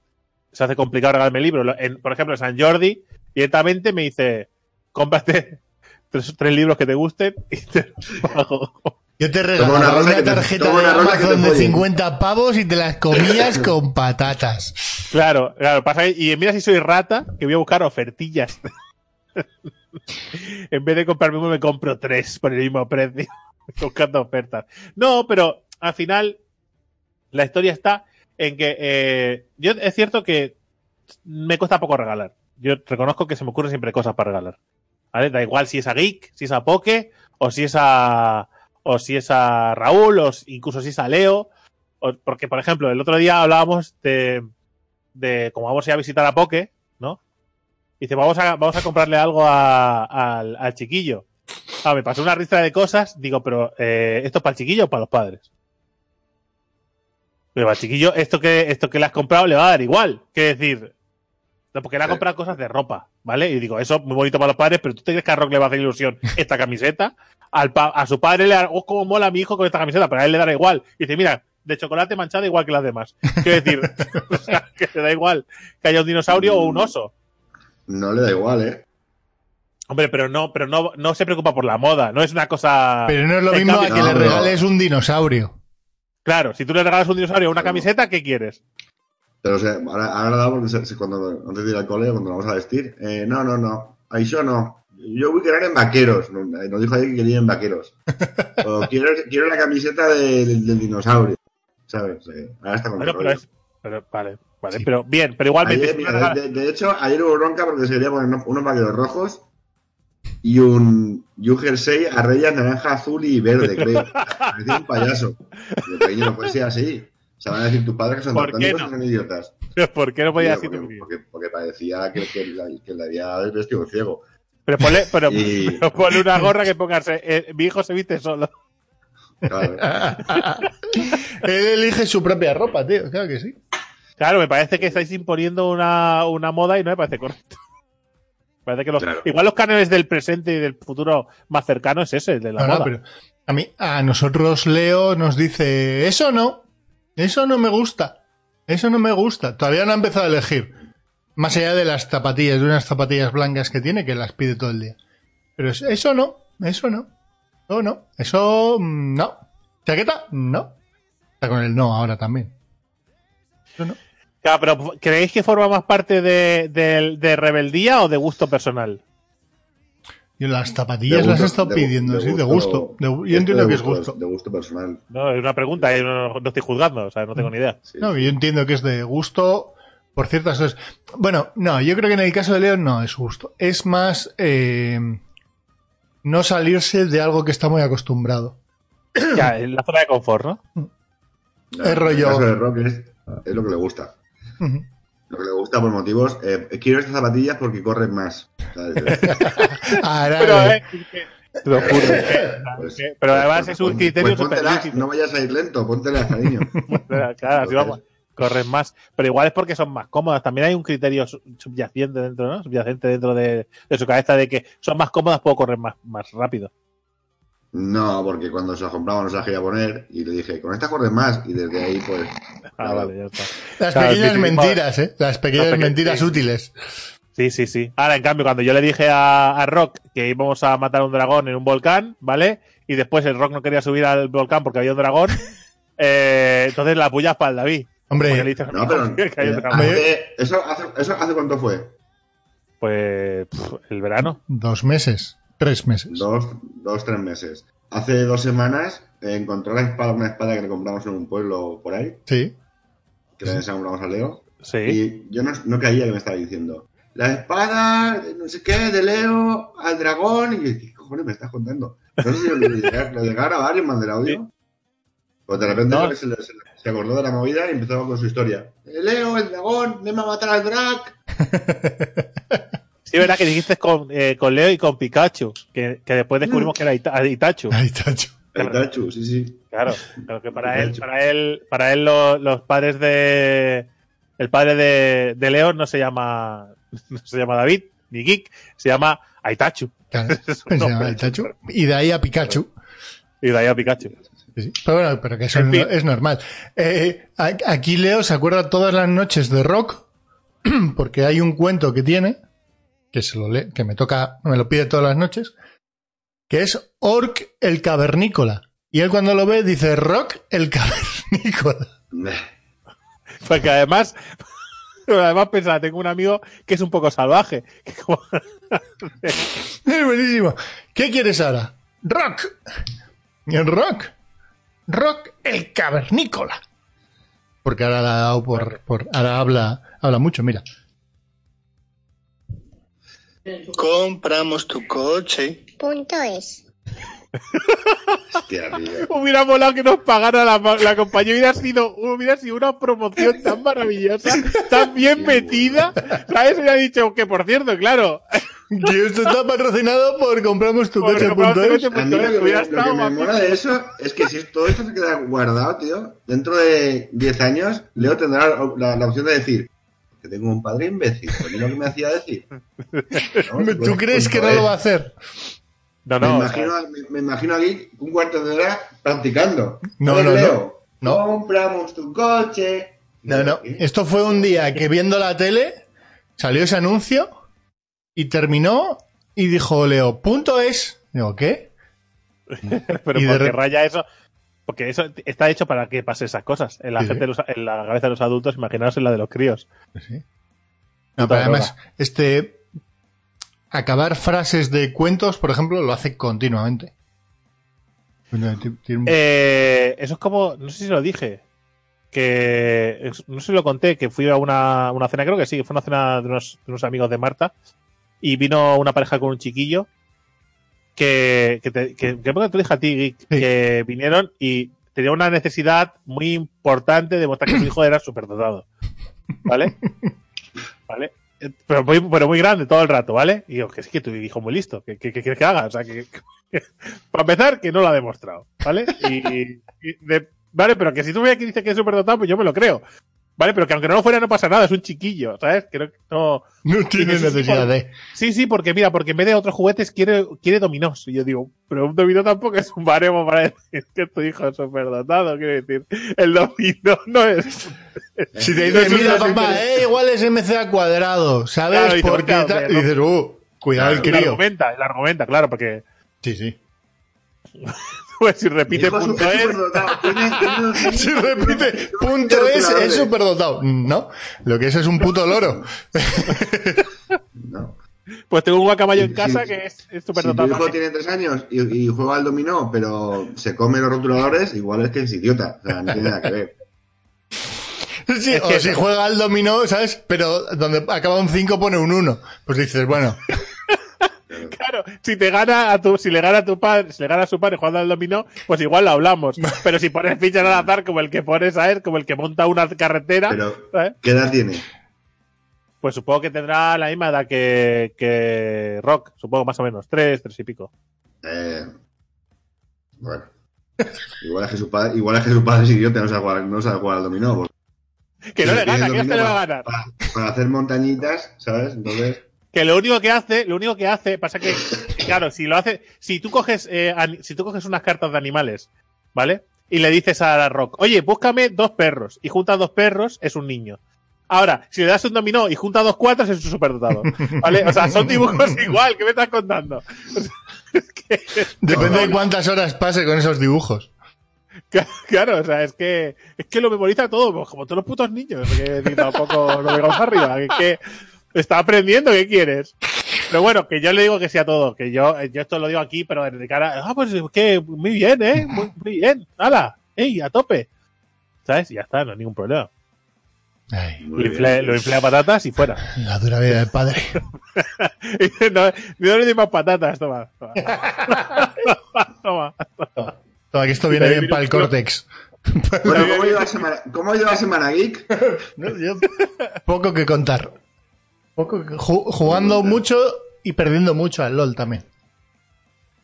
se hace complicado regalarme libros. En- por ejemplo, en San Jordi, directamente me dice, cómprate tres, tres libros que te gusten y te los pago. Yo te regalaba una te- tarjeta de Amazon de follen. 50 pavos y te las comías con patatas. Claro, claro, pasa y mira si soy rata, que voy a buscar ofertillas. en vez de comprarme uno, me compro tres por el mismo precio, buscando ofertas. No, pero al final, la historia está en que eh, yo es cierto que me cuesta poco regalar. Yo reconozco que se me ocurren siempre cosas para regalar. Da igual si es a Geek, si es a Poke, o si es a, o si es a Raúl, o incluso si es a Leo. porque, por ejemplo, el otro día hablábamos de, de cómo vamos a ir a visitar a Poke, dice, vamos a, vamos a comprarle algo a- al, al chiquillo. Ah, me pasó una lista de cosas, digo, pero eh, ¿esto es para el chiquillo o para los padres? Pero al chiquillo, esto que, esto que le has comprado le va a dar igual. Que decir, no, porque le ha comprado cosas de ropa, ¿vale? Y digo, eso muy bonito para los padres, pero ¿tú te crees que a Rock le va a hacer ilusión esta camiseta? Al pa- a su padre le da, oh, cómo mola a mi hijo con esta camiseta, pero a él le dará igual. Y dice, mira, de chocolate manchada igual que las demás. Quiero decir, o sea, que te da igual que haya un dinosaurio o un oso. No le da igual, ¿eh? Hombre, pero no, pero no, no se preocupa por la moda, no es una cosa. Pero no es lo En mismo cambio- a que le no. regales un dinosaurio. Claro, si tú le regalas un dinosaurio o una camiseta, ¿qué quieres? Pero o sea, ahora, ahora da porque se- se- cuando, antes de ir al cole, cuando nos vamos a vestir, eh, no, no, no, ahí yo no. Yo voy a querer en vaqueros. No- Nos dijo ayer que quería ir en vaqueros. o quiero, quiero la camiseta de- del, del dinosaurio. ¿Sabes? Eh, ahora está con Bueno, pero es. Pero, vale, vale, Sí. pero bien, pero igualmente. Ayer, mira, de, hecho, ayer hubo bronca porque se quería poner unos, vaqueros rojos y un, y un jersey a rayas naranja, azul y verde, creo. Parecía un payaso. Digo, cariño, no puede ser así. Se van a decir tus padres que son ¿Por qué daltónicos no? son idiotas. ¿Por qué no podía decir porque, tu porque, porque parecía que, que, la- que le había vestido un ciego. Pero ponle, pero, Y- pero ponle una gorra que pongas. eh, mi hijo se viste solo. Claro. Él elige su propia ropa, tío. Claro que sí. Claro, me parece que estáis imponiendo una, una moda y no me parece correcto. Parece que los, Claro. igual los cánones del presente y del futuro más cercano es ese, el de la No, no, moda. pero a mí, a nosotros Leo nos dice, eso no, eso no me gusta, eso no me gusta. Todavía no ha empezado a elegir. Más allá de las zapatillas, de unas zapatillas blancas que tiene, que las pide todo el día. Pero es- eso no, eso no, eso no, eso mm, no. ¿Chaqueta? No. Está con el no ahora también. Eso no. Claro, pero ¿creéis que forma más parte de, de- de rebeldía o de gusto personal? Yo las zapatillas las he estado de- pidiendo, sí, de gusto. De- yo entiendo de que es gusto, gusto. De gusto personal. No, es una pregunta, yo no, no estoy juzgando, o sea, no tengo ni idea. Sí. No, yo entiendo que es de gusto por ciertas cosas. Bueno, no, yo creo que en el caso de León no es gusto. Es más eh, no salirse de algo que está muy acostumbrado. Ya, en la zona de confort, ¿no? No, Es rollo- En el caso de rock es, es lo que le gusta. Lo que le gusta por motivos. eh, quiero estas zapatillas porque corren más. Pero, eh, eh, que- te lo juro. Pues- pero además pues- es un pues- criterio pues No vayas a ir lento, póntelas, cariño. Claro, claro, así vamos. Corren más. Pero igual es porque son más cómodas. También hay un criterio su- subyacente dentro, ¿no? Subyacente dentro de, de su cabeza de que son más cómodas, puedo correr más, más rápido. No, porque cuando se las compraba no se las quería poner y le dije, con esta corren más. Y desde ahí, pues. Ah, vale, ya está. las claro, pequeñas mentiras, ¿eh? Las pequeñas peque- mentiras sí. útiles. Sí, sí, sí. Ahora, en cambio, cuando yo le dije a, a Rock que íbamos a matar a un dragón en un volcán, ¿vale? Y después el Rock no quería subir al volcán porque había un dragón, eh, entonces la puya para el David. Hombre, dices, No, pero. que hay un dragón. hace- eso, hace, ¿Eso hace cuánto fue? Pues pff, el verano. dos meses, tres meses. Dos, dos, tres meses. Hace dos semanas eh, encontró la espada, una espada que le compramos en un pueblo por ahí, Sí. que le compramos a Leo. Sí. Y yo no, no caía que me estaba diciendo. La espada, no sé qué, de Leo al dragón. Y yo, ¿qué cojones me estás contando? No sé si lo, llegué, a grabar y mandé el audio. Pues de repente No. se, le- se le- se acordó de la movida y empezó con su historia. "Eh, Leo, el dragón, ven a matar al drag. Sí, verdad que dijiste con, eh, con Leo y con Pikachu, que, que después descubrimos que era Ita- Itachu. Ahí tacho. El Tachu, sí, sí. Claro, claro que para él, para él, para él lo- los padres de el padre de, de Leo no se llama no se llama David ni Geek, se llama Aitachu. Claro. Se llama súper- Y de ahí a Pikachu. Y de ahí a Pikachu. Sí. Pero bueno, pero que eso En es, fin. es normal. Eh, aquí Leo se acuerda todas las noches de rock, porque hay un cuento que tiene, que se lo lee, que me toca, me lo pide todas las noches, que es Orc el cavernícola. Y él cuando lo ve dice Rock el cavernícola. Porque además, además pensaba, tengo un amigo que es un poco salvaje. que como- Es buenísimo. ¿Qué quieres ahora? Rock. El rock. Rock el cavernícola. Porque ahora la ha dado por, por ahora habla, habla mucho, mira. Compramos tu coche. Punto es. Hostia. Hubiera molado que nos pagara la, la compañía. Hubiera sido, hubiera sido una promoción tan maravillosa, tan bien metida. ¿Sabes? Hubiera dicho que, por cierto, claro. Que esto está patrocinado por compramos tu coche. A mí lo que, me, Hubiera lo que me mola de eso es que si todo esto se queda guardado, tío, dentro de 10 años, Leo tendrá la, la opción de decir que tengo un padre imbécil. Pues es lo que me hacía decir. No, ¿Tú crees que no lo va a hacer? No, Me, no. o imagino, sea, me, me imagino aquí un cuarto de hora practicando. No, no, no. Leo, No. Compramos tu coche. No, no. Esto fue un día que viendo la tele salió ese anuncio y terminó y dijo Leo, punto es. Digo, ¿qué? pero y de porque re- raya eso. Porque eso está hecho para que pase esas cosas. En la, Sí, gente, sí. los- en la cabeza de los adultos, imaginaos en la de los críos. Sí. No, pero además, este. Acabar frases de cuentos, por ejemplo, lo hace continuamente. Eh, eso es como, no sé si lo dije, que no sé si lo conté, que fui a una, una cena, creo que sí, fue una cena de unos, de unos amigos de Marta y vino una pareja con un chiquillo que, que, te, que, que te dije a ti, que vinieron y tenía una necesidad muy importante de mostrar que su hijo era superdotado. ¿Vale? ¿Vale? Pero muy, pero muy grande todo el rato, ¿vale? Y digo, que sí que tu hijo muy listo, ¿qué, quieres que haga? O sea, que, que- para empezar, que no lo ha demostrado, ¿vale? Y, y de- vale, pero que si tú ves que dice que es superdotado, pues yo me lo creo. ¿Vale? Pero que aunque no lo fuera, no pasa nada, es un chiquillo, ¿sabes? Creo que no. no tiene necesidad de. Sí, sí, porque mira, porque en vez de otros juguetes quiere, quiere dominós. Y yo digo, pero un dominó tampoco es un baremo para decir que tu hijo es superdotado. Quiero decir, el dominó no es. Si te No dices, es un mira, papá, eh, igual es MC al cuadrado, ¿sabes? Claro, y Porque dices, uh, cuidado el El crío. argumenta, el argumenta, claro, porque Sí, sí. pues si repite es punto es, años, Si repite, punto es, es superdotado. No, lo que es es un puto loro. No. pues tengo un guacamayo en casa sí. que es, es Si tu superdotado. hijo tiene tres años y, y juega al dominó, pero se come los rotuladores, igual es que es idiota. O sea, no tiene nada que ver. Sí, Es o que- si juega al dominó, ¿sabes? Pero donde acaba un 5 pone un 1. Pues dices, bueno, Claro, si te gana a tu, si le gana a tu padre, si le gana a su padre jugando al dominó, pues igual lo hablamos. Pero si pones fichas al azar como el que pones a él, como el que monta una carretera, Pero, ¿sabes? ¿qué edad tiene? pues supongo que tendrá la misma edad que, que Rock, supongo más o menos, tres, tres y pico. Eh, bueno. Igual es que su padre, igual es que su padre es idiota, no sabe jugar, no sabe jugar al dominó. pues, Que no le gana, que este le va a ganar. Para, para hacer montañitas, ¿sabes? Entonces, Que lo único que hace, lo único que hace, pasa que, claro, si lo hace, si tú coges, eh, si tú coges unas cartas de animales, ¿vale? Y le dices a Rock, oye, búscame dos perros, y junta dos perros, es un niño. Ahora, si le das un dominó y junta dos cuatros, es un superdotado. ¿Vale? O sea, son dibujos igual, ¿qué me estás contando? Es que, depende de cuántas horas pase con esos dibujos. claro, o sea, es que, es que lo memoriza todo, como todos los putos niños, que tampoco lo vengamos arriba, que, que está aprendiendo, ¿qué quieres? Pero bueno, que yo le digo que sí a todo, que yo, yo esto lo digo aquí, pero de cara, ah, pues que muy bien, ¿eh? Muy, muy bien, nada, ey, a tope. ¿Sabes? Y ya está, no hay ningún problema. Ay, Lo inflé, lo inflé a patatas y fuera. la dura vida del padre. No, no le doy más patatas, toma. Toma. toma. Toma, que esto viene bien para el córtex. Bueno, ¿cómo ha ido la semana, cómo ha ido la semana geek? No, yo- poco que contar. Jugando mucho y perdiendo mucho al LOL también.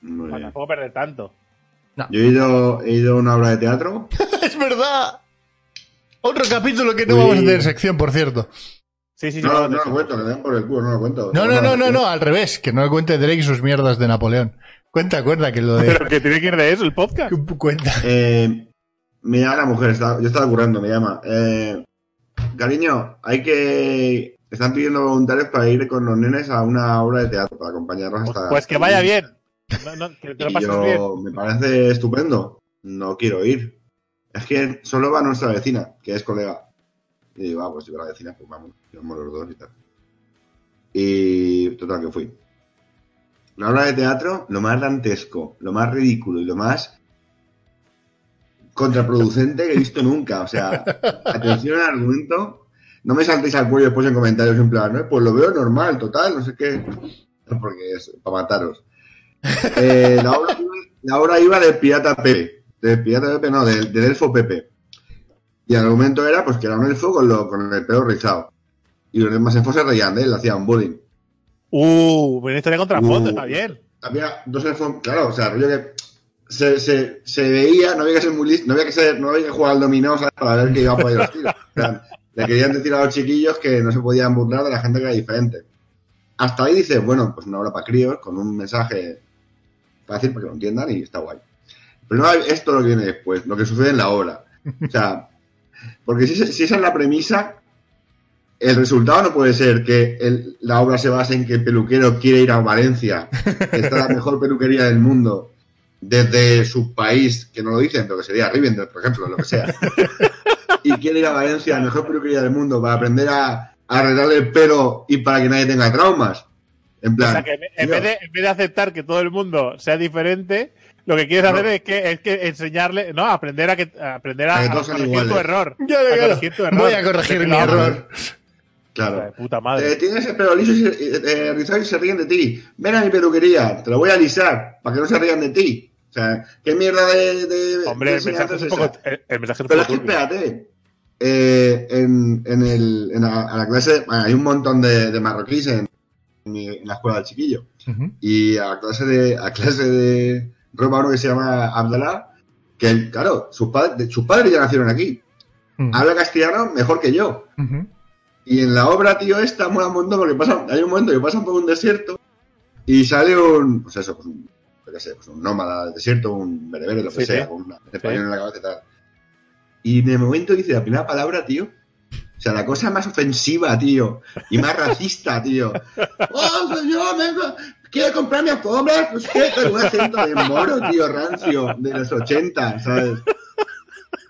Bueno, tampoco perder tanto. Yo he ido, he ido a una obra de teatro. ¡Es verdad! Otro capítulo que no Uy. vamos a tener sección, por cierto. Sí, sí, sí. No, a no lo cuento, me den por el culo, no lo cuento. No, no, no, no, no, al revés. Que no le cuente Drake sus mierdas de Napoleón. Cuenta, cuenta que lo de... Pero que tiene que ir de eso, el podcast. Cuenta. Eh, me llama la mujer, está- yo estaba currando, me llama. Eh, cariño, hay que. Están pidiendo voluntarios para ir con los nenes a una obra de teatro, para acompañarlos hasta. Pues que vaya bien. No, no, que te lo Y pases yo, bien. me parece estupendo. No quiero ir. Es que solo va nuestra vecina, que es colega. Y digo, ah, pues si va la vecina, pues vamos, vamos los dos y tal. Y total, que fui. La obra de teatro, lo más dantesco, lo más ridículo y lo más contraproducente que he visto nunca. O sea, atención al argumento. No me saltéis al cuello después en comentarios en plan, ¿no? pues lo veo normal, total, no sé qué. Porque es para mataros. Eh, la, obra, la obra iba del pirata Pepe. Del pirata Pepe, no, del, del elfo Pepe. Y el argumento era pues que era un elfo con, lo, con el pelo rizado. Y los demás elfos se reían de él, le hacían bullying. Uh, buena historia contra fondo, Uh. está bien. Había dos elfos, claro, o sea, rollo que se, se, se veía, no había que ser muy listo, no había que ser, no había que jugar al dominó ¿sabes? para ver que iba a poder los tiros. O sea, le querían decir a los chiquillos que no se podían burlar de la gente que era diferente. Hasta ahí dices, bueno, pues una obra para críos, con un mensaje fácil para que lo entiendan y está guay. Pero no, esto lo que viene después, lo que sucede en la obra. O sea, porque si, esa es la premisa, el resultado no puede ser que la obra se base en que el peluquero quiere ir a Valencia, que está la mejor peluquería del mundo, desde su país, que no lo dicen, pero que sería Rivendell, por ejemplo, lo que sea, y quiere ir a Valencia, la mejor peluquería del mundo, para aprender a, a arreglarle el pelo y para que nadie tenga traumas. En O plan, sea que en, vez de, en vez de aceptar que todo el mundo sea diferente, lo que quieres No. hacer es que, es que enseñarle, no, aprender a que a aprender a, A que a corregir tu error. Claro, A claro. corregir tu error. Voy a corregir mi error. claro. O sea, puta madre. Eh, tienes el pelo liso y se, eh, rizado y se ríen de ti. Ven a mi peluquería, te lo voy a alisar para que no se rían de ti. Sea, ¿qué mierda de. de Hombre, el mensaje es un poco, el, el mensaje Pero es que espérate. Eh, en, en, el, en la, a la clase, bueno, hay un montón de, de marroquíes en, en la escuela del chiquillo. Y a clase de, a clase de ropa uno que se llama Abdalá, que claro, sus padres, sus padres ya nacieron aquí. Ujú. Habla castellano mejor que yo. Y en la obra, tío, esta mola un montón porque pasa, hay un momento que pasan por un desierto y sale un, pues eso, pues un, yo sé, pues un nómada del desierto, un berebere, lo que Sí, sea, sí. una español en la cabeza y tal. Y el momento dice la primera palabra, tío, o sea, la cosa más ofensiva, tío, y más racista, tío. ¡Oh, señor, venga! ¿Quiere comprarme alfombras? Pues qué, con un acento de moro, tío, rancio, de los 80, ¿sabes?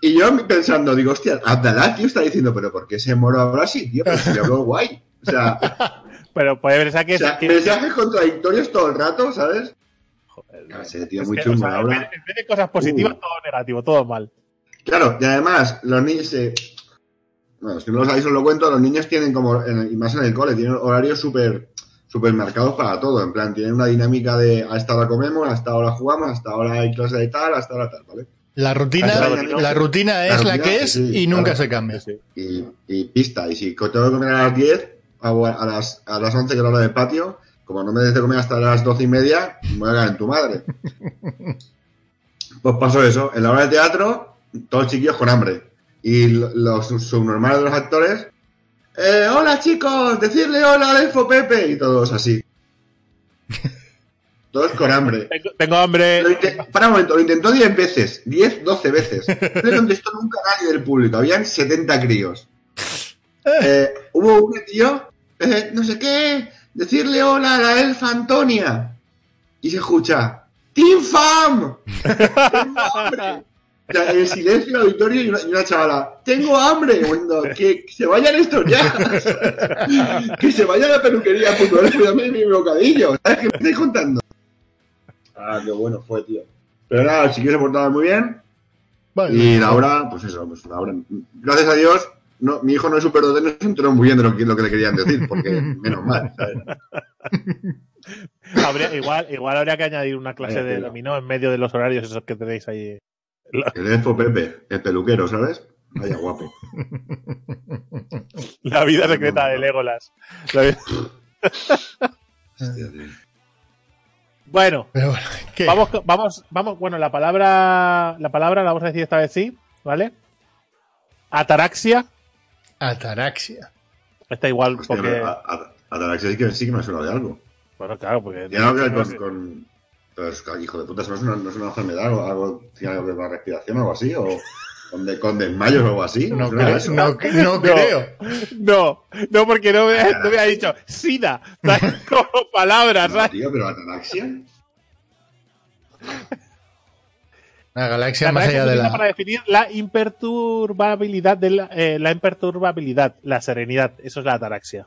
Y yo pensando, digo, hostia, Abdalá, tío, está diciendo, pero ¿por qué ese moro ahora sí, tío? Pero si le hablo guay. O sea, Pero puede pensar que, o sea, es, que- mensajes contradictorios todo el rato, ¿sabes? Joder, Ah, ese tío es muy que, chungo, o sea, en, vez, de cosas positivas, Uh. todo negativo, todo mal. Claro, y además, los niños se... Bueno, si no lo sabéis, os lo cuento, los niños tienen como, en- y más en el cole, tienen horarios súper súper marcados para todo. En plan, tienen una dinámica de a esta hora comemos, a esta hora jugamos, a esta hora hay clase de tal, a esta hora tal, ¿vale? La rutina, la rutina es la rutina, que es sí, y nunca claro. se cambia. Sí. y, y pista. Y si tengo que comer a las 10, hago a, a las, a las 11 que es la hora del patio, como no me des de comer hasta las 12 y media, me voy a caer en tu madre. pues pasó eso. En la hora de teatro, todos chiquillos con hambre. Y lo- los subnormales de los actores, eh, hola chicos, decirle hola al elfo Pepe. Y todos así. Todos con hambre. Tengo, tengo hambre. Para un momento, lo intentó 10 veces, 10, 12 veces. No le contestó nunca nadie del público, habían 70 críos. Eh, hubo un tío, eh, no sé qué, decirle hola a la elfa Antonia. Y se escucha, ¡Team Fam! ¡Tengo hambre! O sea, en silencio el auditorio y una, y una chavala, ¡Tengo hambre! Bueno, que, que se vayan estos ya. que se vayan a la peluquería, puto dame mi bocadillo. ¿Sabes qué me estáis contando? Ah, qué bueno fue, tío. Pero nada, los chiquillos se portaban muy bien. Vale. Y la obra, pues eso, pues la obra. Gracias a Dios, no, mi hijo no es superdote, no se enteró muy bien de lo que, lo que le querían decir, porque menos mal, ¿sabes? Habría- igual, igual habría que añadir una clase de dominó en medio de los horarios esos que tenéis ahí. El elfo Pepe, el peluquero, ¿sabes? Vaya guapo. La vida secreta de Legolas. La vida- Hostia, tío. Bueno, Pero bueno, ¿qué? vamos, vamos, vamos. Bueno, la palabra, la palabra la vamos a decir esta vez sí, ¿vale? Ataraxia. Ataraxia. Está igual Hostia, porque. a, a, Ataraxia sí que, sí que me ha sonado de algo. Bueno, claro, porque. Tiene algo que ver con. con pero es que, hijo de puta, ¿eso no es una, no es una enfermedad o algo, tiene algo que ver con la respiración o algo así? ¿O con, de, con desmayos o algo así? No, ¿Suena a creo, eso? no, no creo. No, no, porque no me, no me ha dicho SIDA. Como palabras, No, ¿sabes? tío, pero Ataraxia. La galaxia La más allá de utiliza para la. definir la imperturbabilidad de la, eh, la imperturbabilidad, la serenidad. Eso es la ataraxia.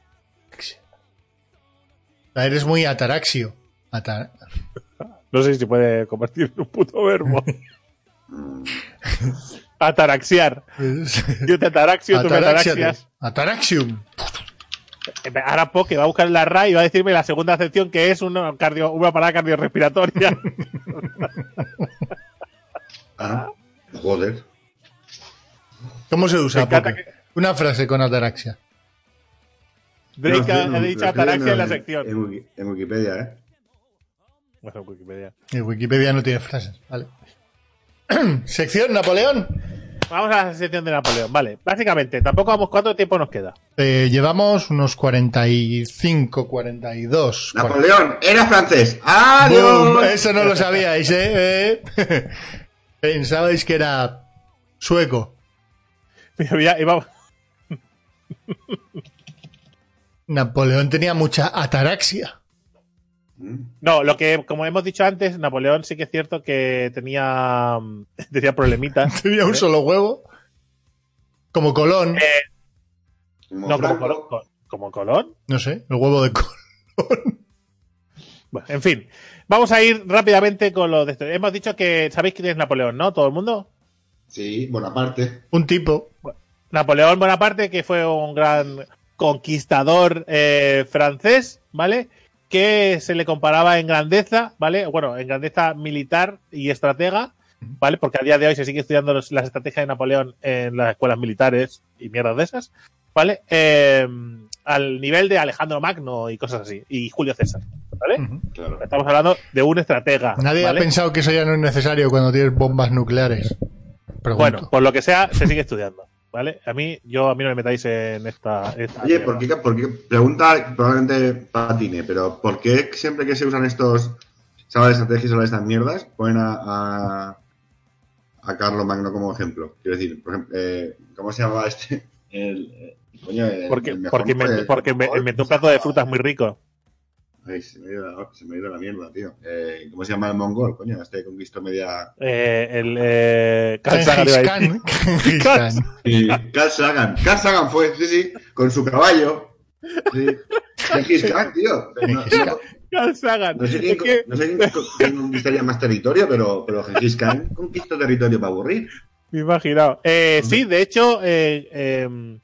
Ah, Eres muy ataraxio. Ata- No sé si puede convertir en un puto verbo. Ataraxiar. Yo te ataraxio, tú me ataraxias. Ataraxium. Ahora Poke va a buscar la RAI y va a decirme la segunda acepción que es una, cardio, una parada cardiorrespiratoria. Ah, joder. ¿Cómo se usa? Que- Una frase con ataraxia. Drake ha- No, ha no, dicho ataraxia en la sección. En, Wiki- en Wikipedia, ¿eh? Bueno, en Wikipedia. En Wikipedia no tiene frases. Vale. Sección Napoleón. Vamos a la sección de Napoleón. Vale, básicamente, tampoco vamos cuánto tiempo nos queda. Eh, llevamos unos 45, 42. Napoleón, era francés. Boom, ¡Adiós! Eso no lo sabíais, ¿eh? ¿Eh? Pensabais que era sueco. Mira, mira, vamos- Napoleón tenía mucha ataraxia. Mm. No, lo que, como hemos dicho antes, Napoleón sí que es cierto que tenía, tenía problemitas. Tenía un solo huevo. Como Colón. Como No, como. Colón. co- Como Colón. No sé, el huevo de Colón. Bueno, en fin, vamos a ir rápidamente con lo de esto. Hemos dicho que sabéis quién es Napoleón, ¿no? Todo el mundo. Sí, Bonaparte. Un tipo. Napoleón Bonaparte, que fue un gran conquistador eh, francés, ¿vale? Que se le comparaba en grandeza, ¿vale? Bueno, en grandeza militar y estratega, ¿vale? Porque a día de hoy se sigue estudiando los- las estrategias de Napoleón en las escuelas militares y mierdas de esas, ¿vale? Eh, al nivel de Alejandro Magno y cosas así, y Julio César, ¿vale? Claro. Estamos hablando de un estratega. Nadie ¿vale? ha pensado que eso ya no es necesario cuando tienes bombas nucleares. Pregunto. Bueno, por lo que sea, se sigue estudiando, ¿vale? A mí, yo, a mí no me metáis en esta. esta Oye. ¿por qué, por qué- pregunta probablemente patine, pero ¿por qué siempre que se usan estos salas de estrategias o de estas mierdas ponen a, a, a Carlos Magno como ejemplo? Quiero decir, por ejemplo, eh, ¿cómo se llamaba este? El, eh, coño, el- Porque, el mejor porque, fue me, el- porque me, un plato de frutas muy rico. Ay, se me ha ido la, se me ha ido la mierda, tío. Eh, ¿Cómo se llama el mongol? Coño, este conquistó media... Eh, el eh, Carl Sagan Carl Sagan. Carl Sagan fue, sí, sí, con su caballo. Sí. Gengis Khan, tío. No, no- Khan. Carl Sagan. No sé quién, Es que no sé quién- quién conquistaría más territorio, pero, pero Gengis Khan conquistó territorio para aburrir. me he imaginado. Eh, sí, de hecho, eh, eh,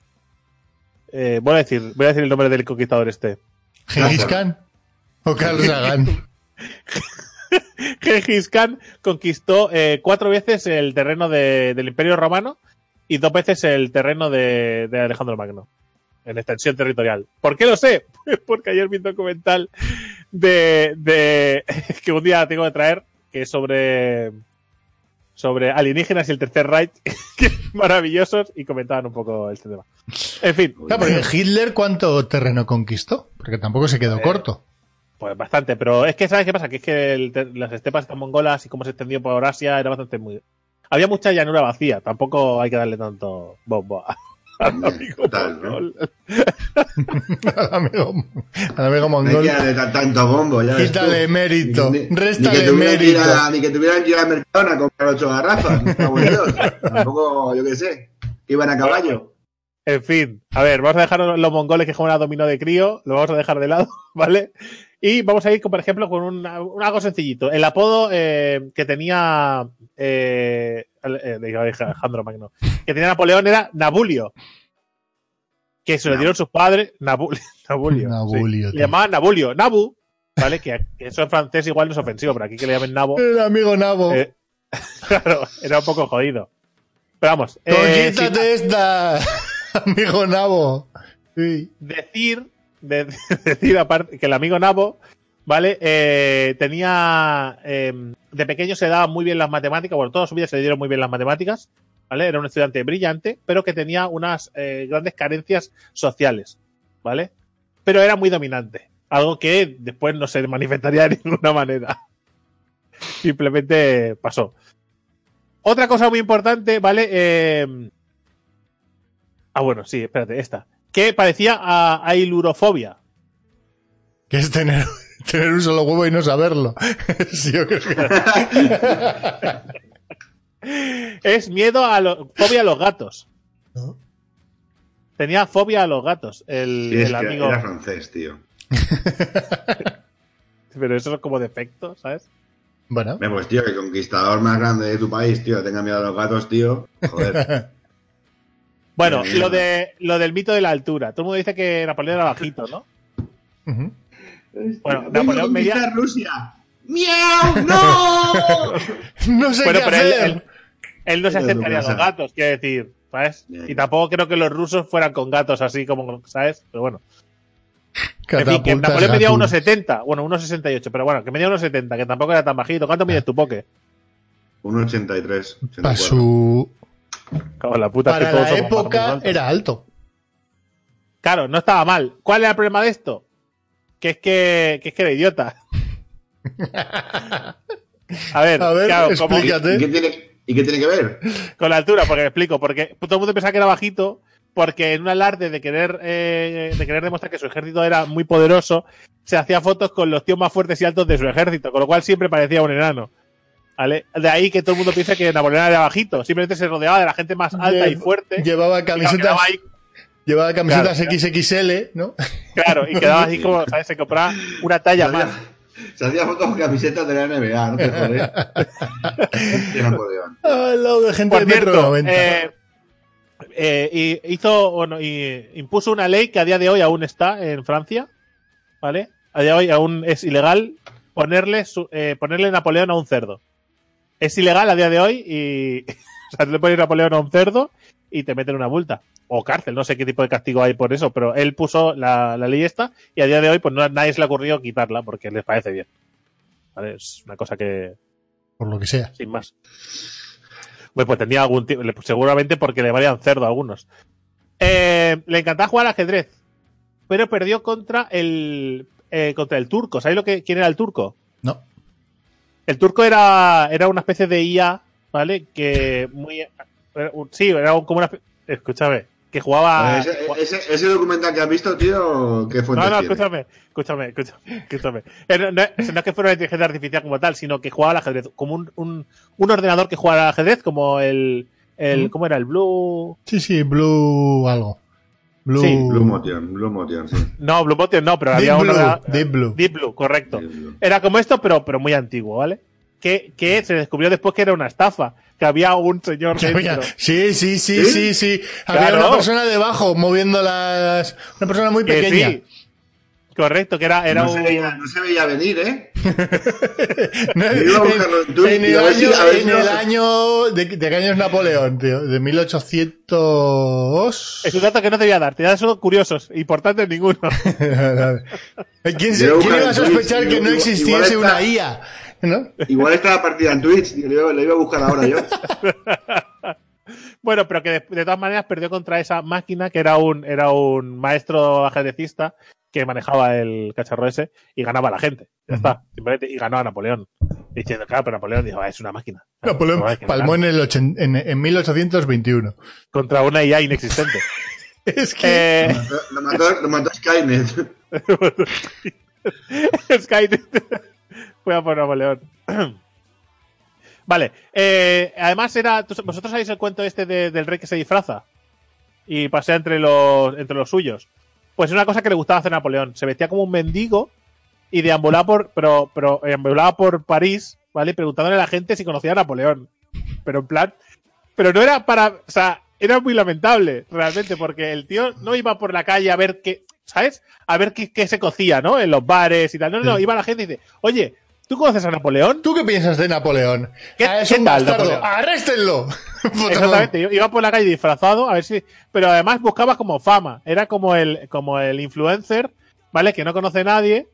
eh, voy, a decir, voy a decir el nombre del conquistador este. Gengis Khan. O Carl Sagan. Gengis Khan conquistó eh, cuatro veces el terreno de- del Imperio Romano y dos veces el terreno de, de Alejandro Magno en extensión territorial. ¿Por qué lo sé? Pues porque ayer vi un documental de, de que un día tengo que traer que es sobre sobre alienígenas y el tercer Reich que maravillosos y comentaban un poco este tema. En fin, Claro, porque Hitler, ¿cuánto terreno conquistó? Porque tampoco se quedó Eh, corto. pues bastante, pero es que ¿sabes qué pasa? Que es que el las estepas están mongolas y cómo se extendió por Asia era bastante muy había mucha llanura vacía, tampoco hay que darle tanto bombo a- al amigo Total, ¿no? mongol. al amigo, al amigo No hay mongol. que darle ta- tanto bombo, ya ves tú. Quítale mérito. Ni- ni- Réstale ni que tuvieran que ir mérito. a- Ni que tuvieran que ir al Mercadona a comprar ocho garrafas. Tampoco, yo qué sé. Que iban a caballo. En fin, a ver, vamos a dejar los mongoles que juegan a dominó de crío, lo vamos a dejar de lado, ¿vale? Y vamos a ir, con, por ejemplo, con un, algo sencillito. El apodo eh, que tenía eh, eh, Alejandro Magno, que tenía Napoleón era Nabulio. Que se lo dieron sus padres, Nabu- Nabulio. Nabulio, sí. Le llamaban Nabulio, Nabu, ¿vale? Que, que eso en francés igual no es ofensivo, pero aquí que le llamen Nabo, El amigo Nabo. eh, claro, era un poco jodido. Pero vamos, eh, Conquístate esta, amigo Nabo. Sí. decir, de- decir aparte que el amigo Nabo, ¿vale? Eh, tenía, eh, de pequeño se daba muy bien las matemáticas, bueno, toda su vida se le dieron muy bien las matemáticas, ¿vale? Era un estudiante brillante, pero que tenía unas eh, grandes carencias sociales, ¿vale? Pero era muy dominante, algo que después no se manifestaría de ninguna manera. Simplemente pasó. Otra cosa muy importante, ¿vale? Eh, ah, bueno, sí, espérate, esta. Que parecía a, a ilurofobia. Que es tener, tener un solo huevo y no saberlo. Sí, yo creo que- Es miedo a lo, fobia a los gatos. ¿No? Tenía fobia a los gatos, el, Sí, es el que amigo. era francés, tío. Pero eso es como defecto, ¿sabes? Bueno, Ve, Pues, tío, que el conquistador más grande de tu país, tío, tenga miedo a los gatos, tío. Joder. Bueno, lo, de, lo del mito de la altura. Todo el mundo dice que Napoleón era bajito, ¿no? Bueno, Vengo Napoleón a medía- conquistar Rusia. ¡Miau! ¡No! No sé Bueno, qué pero él, hacer. él- él no se casa. con gatos, quiero decir, ¿sabes? Y tampoco creo que los rusos fueran con gatos así como, ¿sabes? Pero bueno. En fin, que Napoleón medía azul. 1,70. Bueno, 1,68, pero bueno, que medía 1,70, que tampoco era tan bajito. ¿Cuánto mides tu poke? 1,83. Para 84. su. Cago en la puta, Para todos la época era alto. Claro, no estaba mal. ¿Cuál era el problema de esto? Que es que, que es que era idiota. A ver, A ver, claro, explícate. ¿Y qué, tiene, ¿Y qué tiene que ver? con la altura, porque me explico, porque todo el mundo pensaba que era bajito, porque en un alarde de querer, eh, de querer demostrar que su ejército era muy poderoso, se hacía fotos con los tíos más fuertes y altos de su ejército, con lo cual siempre parecía un enano. ¿Vale? De ahí que todo el mundo piensa que Napoleón era bajito, simplemente se rodeaba de la gente más alta y fuerte. Llevaba camisetas, ahí, llevaba camisetas Claro. XXL, ¿no? claro, y quedaba así como, ¿sabes? Se compraba una talla Se más. hacía, se hacía fotos con camisetas de la NBA, no te lado de gente Por de metro cierto, 90. eh, eh, y hizo, bueno, y impuso una ley que a día de hoy aún está en Francia, ¿vale? A día de hoy aún es ilegal ponerle, su- eh, ponerle Napoleón a un cerdo. Es ilegal a día de hoy y, o sea, tú le pones Napoleón a un cerdo y te meten una multa. O cárcel, no sé qué tipo de castigo hay por eso, pero él puso la, la ley esta y a día de hoy pues no, nadie se le ha ocurrido quitarla porque les parece bien. ¿Vale? Es una cosa que, Por lo que sea. sin más. Pues, pues tenía algún tipo, seguramente porque le valían cerdo a algunos. Eh, le encantaba jugar al ajedrez, pero perdió contra el eh, contra el turco. ¿Sabéis lo que quién era el turco? No. El turco era era una especie de IA, ¿vale? Que muy sí, era un- como una escúchame, que jugaba ese, ese, ese documental que has visto, tío, ¿qué fuente no, no, escúchame, escúchame, escúchame, escúchame. Eh, No, no, no es que fuera una inteligencia artificial como tal, sino que jugaba al ajedrez, como un, un, un ordenador que jugaba al ajedrez, como el, el. ¿cómo era? El Blue... Sí, sí, Blue algo. Blue. Sí, Blue Motion, Blue Motion, sí. No, Blue Motion no, pero Deep había Blue. uno... Deep Blue. Deep Blue, correcto. Sí, Blue. Era como esto, pero, pero muy antiguo, ¿vale? Que, que se descubrió después que era una estafa, que había un señor dentro. Sí, sí, sí, ¿Sí? sí, sí. Había Claro. una persona debajo moviendo las. Una persona muy que pequeña. Correcto, que era, era no, un... se veía, no se veía venir, ¿eh? No, en y el año, en lo- el de, ¿de qué año es Napoleón, tío? De 1800. Es un dato que no te voy a dar, te voy a dar solo curiosos, importantes ninguno. ¿Quién, se- iba a sospechar Twitch, que no existiese igual está- una IA? ¿No? Igual está la partida en Twitch, iba, le iba a buscar ahora yo. Bueno, pero que de, de todas maneras perdió contra esa máquina que era un, era un maestro ajedrecista que manejaba el cacharro ese y ganaba a la gente. Ya está, simplemente. Y ganó a Napoleón. Diciendo, claro, pero Napoleón dijo, "Ah, es una máquina. Napoleón palmó en, el ochen- en, en 1821. Contra una IA inexistente. Es que. eh, Lo mató, lo mató Skynet. Skynet fue a por Napoleón. vale. eh, además era. ¿tú- ¿Vosotros sabéis el cuento este de- del rey que se disfraza? Y pasea entre los, entre los suyos. Pues es una cosa que le gustaba hacer a Napoleón. Se vestía como un mendigo y deambulaba por, pero, pero deambulaba por París, ¿vale? Preguntándole a la gente si conocía a Napoleón. Pero en plan. Pero no era para. O sea, era muy lamentable, realmente, porque el tío no iba por la calle a ver qué. ¿Sabes? A ver qué, qué se cocía, ¿no? En los bares y tal. No, no, Sí. iba la gente y dice, oye, ¿tú conoces a Napoleón? ¿Tú qué piensas de Napoleón? ¿Qué- Ah, es qué un tal, bastardo. ¡Arréstenlo! Exactamente, iba por la calle disfrazado, a ver si. Pero además buscaba como fama. Era como el, como el influencer, ¿vale? Que no conoce a nadie.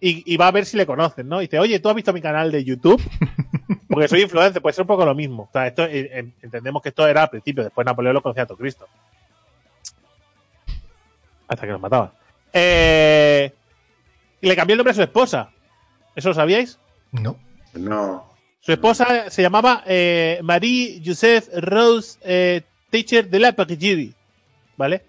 Y, y va a ver si le conocen, ¿no? Y dice, oye, ¿tú has visto mi canal de YouTube? Porque soy influencer, puede ser un poco lo mismo. O sea, esto, eh, entendemos que esto era al principio, después Napoleón lo conocía a todo Cristo. Hasta que nos mataba. Eh, y le cambió el nombre a su esposa. ¿Eso lo sabíais? No. No. Su esposa se llamaba eh, Marie Joseph Rose eh, Teacher de la Paquigiri, ¿vale?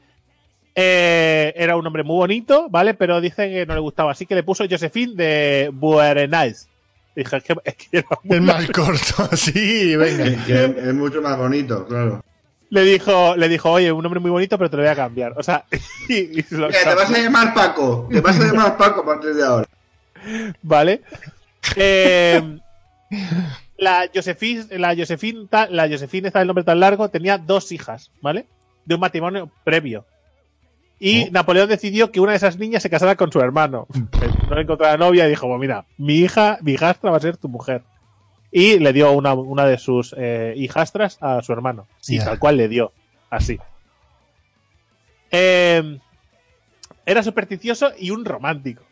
Eh, era un hombre muy bonito, ¿vale? Pero dice que no le gustaba, así que le puso Josephine de Buerenais. Dije, es que, es que era muy- El más corto, sí, venga. Es, que es mucho más bonito, claro. le dijo, le dijo, oye, un hombre muy bonito, pero te lo voy a cambiar. O sea, y- y lo Mira, te vas a llamar Paco. Te vas a llamar Paco a partir de ahora. ¿Vale? Eh, la Josephine, la la está el nombre tan largo, tenía dos hijas, ¿vale? de un matrimonio previo. Y Oh. Napoleón decidió que una de esas niñas se casara con su hermano. No encontró a la novia y dijo, pues mira, mi hija, mi hijastra va a ser tu mujer. Y le dio una, una de sus eh, hijastras a su hermano. Sí, Ya. tal cual le dio. Así. Eh, era supersticioso y un romántico.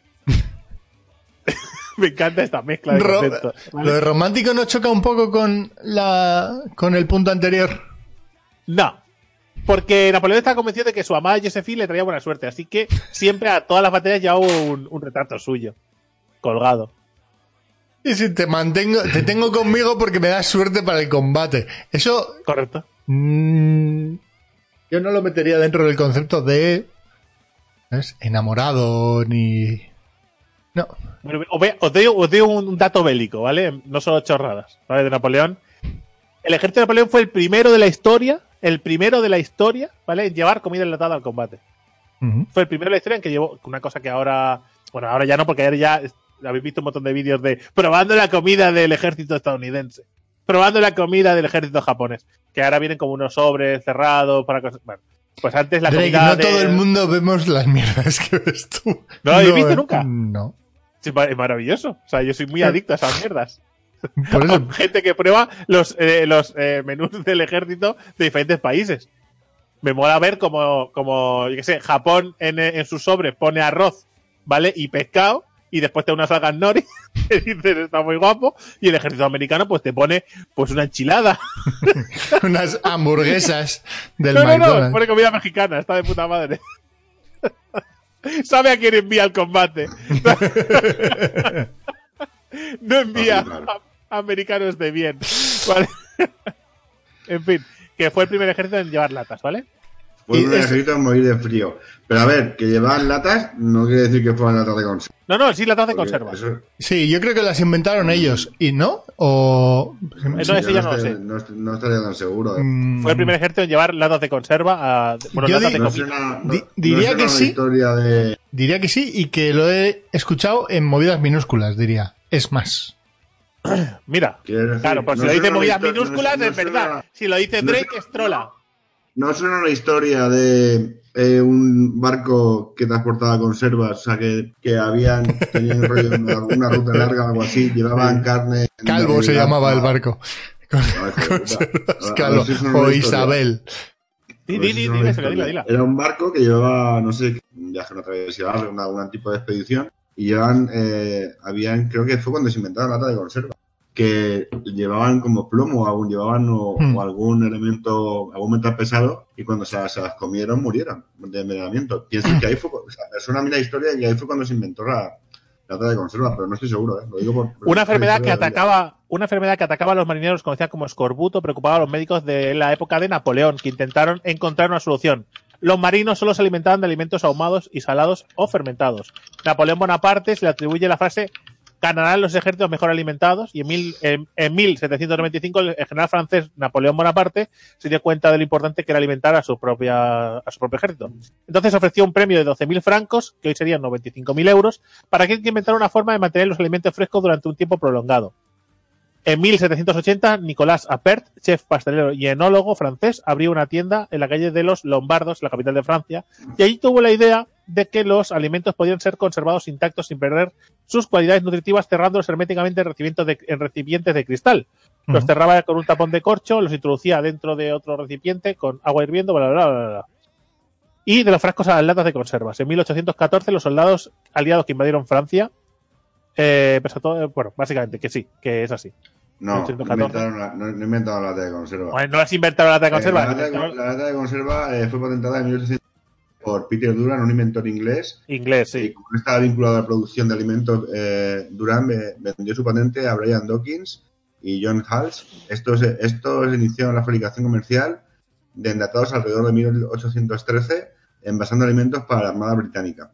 Me encanta esta mezcla de Ro- conceptos. Lo de romántico no choca un poco con la con el punto anterior. No. Porque Napoleón estaba convencido de que su amada Josephine le traía buena suerte. Así que siempre a todas las batallas llevaba un, un retrato suyo. Colgado. Y si te mantengo, te tengo conmigo porque me das suerte para el combate. Eso Correcto. mm, yo no lo metería dentro del concepto de ¿sabes? enamorado ni no. Bueno, os, doy, os doy un, dato bélico, ¿vale? No solo chorradas, ¿vale? De Napoleón. El ejército de Napoleón fue el primero de la historia, el primero de la historia, ¿vale? En llevar comida enlatada al combate. Fue el primero de la historia en que llevó una cosa que ahora, bueno, ahora ya no, porque ahora ya habéis visto un montón de vídeos de probando la comida del ejército estadounidense, probando la comida del ejército japonés, que ahora vienen como unos sobres cerrados para cosas. Bueno, pues antes la Drake, comida no de- todo el mundo vemos las mierdas que ves tú. ¿No lo habéis visto eh, nunca? No. Es maravilloso. O sea, yo soy muy adicto a esas mierdas. Por eso, gente que prueba los, eh, los eh, menús del ejército de diferentes países. Me mola ver como, como yo qué sé, Japón en, eh, en sus sobres pone arroz, ¿vale? Y pescado, y después te unas algas nori, que dices está muy guapo, y el ejército americano pues te pone pues una enchilada. unas hamburguesas del no, no, no, McDonald's. pone comida mexicana, está de puta madre. Sabe a quién envía al combate. no envía Ah, a americanos de bien. Vale. en fin, que fue el primer ejército en llevar latas, ¿vale? Fue Y un es- ejército en morir de frío. Pero a ver, que llevaban latas no quiere decir que fueran latas de conserva. No, no, sí, latas de porque conserva. Eso, Sí, yo creo que las inventaron ellos. ¿Y no? O. Eso es- yo ya no lo estoy- sé. no, no estaría tan seguro. ¿eh? Mm, Fue el primer ejército en llevar latas de conserva a. Bueno, Yo latas di- de No comida. no- Di- no diría que una sí. historia de... Diría que sí y que lo he escuchado en movidas minúsculas, diría. Es más. Mira. Claro, pues no si lo dice una movidas no- minúsculas, no es suena- verdad. Si lo dice no Drake, es trola. No suena una historia de eh, un barco que transportaba conservas, o sea, que, que habían tenían rollo una, una ruta larga o algo así, llevaban carne. Calvo la- se la- llamaba el barco. No, hijo de puta. Conservas A- a Calvo. si O. Isabel. Di, di, si di, dila. Era un barco que llevaba, no sé, un viaje, una travesía algún tipo de expedición, y llevaban, eh, habían, creo que fue cuando se inventaron la lata de conserva, que llevaban como plomo, algún, llevaban o, Hmm. o algún elemento, algún metal pesado, y cuando se, se las comieron murieron de envenenamiento. Pienso que ahí fue, o sea, es una mira historia y ahí fue cuando se inventó la, lata de conserva, pero no estoy seguro, ¿eh? Lo digo por, por- Una enfermedad que atacaba, una enfermedad que atacaba a los marineros conocida como escorbuto, preocupaba a los médicos de la época de Napoleón, que intentaron encontrar una solución. Los marinos solo se alimentaban de alimentos ahumados y salados o fermentados. Napoleón Bonaparte se le atribuye la frase ganarán los ejércitos mejor alimentados y en, mil, en, en 1795 el general francés Napoleón Bonaparte se dio cuenta de lo importante que era alimentar a su propia a su propio ejército. Entonces ofreció un premio de 12.000 francos, que hoy serían 95.000 euros, para que inventara una forma de mantener los alimentos frescos durante un tiempo prolongado. En 1780, Nicolas Appert, chef pastelero y enólogo francés, abrió una tienda en la calle de los Lombardos, la capital de Francia, y allí tuvo la idea de que los alimentos podían ser conservados intactos sin perder sus cualidades nutritivas, cerrándolos herméticamente en recipientes de, en recipientes de cristal. Los cerraba con un tapón de corcho, los introducía dentro de otro recipiente con agua hirviendo, bla, bla, bla, bla, bla. Y de los frascos a las latas de conservas. En 1814, los soldados aliados que invadieron Francia, eh, a todo, eh, bueno, básicamente que sí, que es así. No, no 1814. inventaron la, no, no inventaron la lata de conserva. Bueno, no las inventaron la lata de Eh, conserva. la, lata de, la lata de conserva eh, fue patentada en 1800 por Peter Duran, un inventor inglés. Inglés, Y sí. como no estaba vinculado a la producción de alimentos, eh, Duran vendió su patente a Brian Dawkins y John Hals. Estos, estos iniciaron la fabricación comercial de enlatados alrededor de 1813, envasando alimentos para la Armada Británica.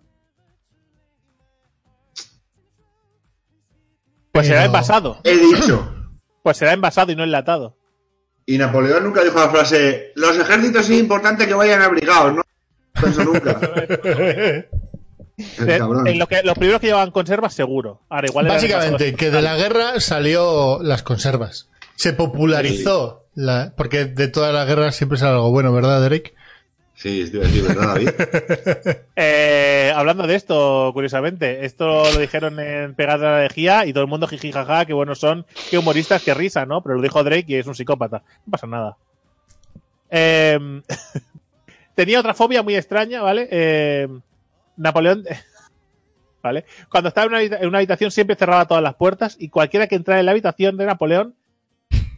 Pues será envasado. He dicho. Pues será envasado y no enlatado. Y Napoleón nunca dijo la frase: Los ejércitos es importante que vayan abrigados, ¿no? Eso nunca. El Eh, cabrón. en lo que, los primeros que llevaban conservas, seguro. Ahora, igual Básicamente, que de la guerra salió las conservas. Se popularizó. La, porque de todas las guerras siempre sale algo bueno, ¿verdad, Derek? Sí, estoy decir, ¿verdad, David? Eh, hablando de esto, curiosamente, esto lo dijeron en Pegada la Lejía y todo el mundo jiji jaja, qué buenos son, qué humoristas, qué risa, ¿no? Pero lo dijo Drake y es un psicópata. No pasa nada. Eh, tenía otra fobia muy extraña, ¿vale? Eh, Napoleón. ¿Vale? Cuando estaba en una, habita- en una habitación siempre cerraba todas las puertas y cualquiera que entrara en la habitación de Napoleón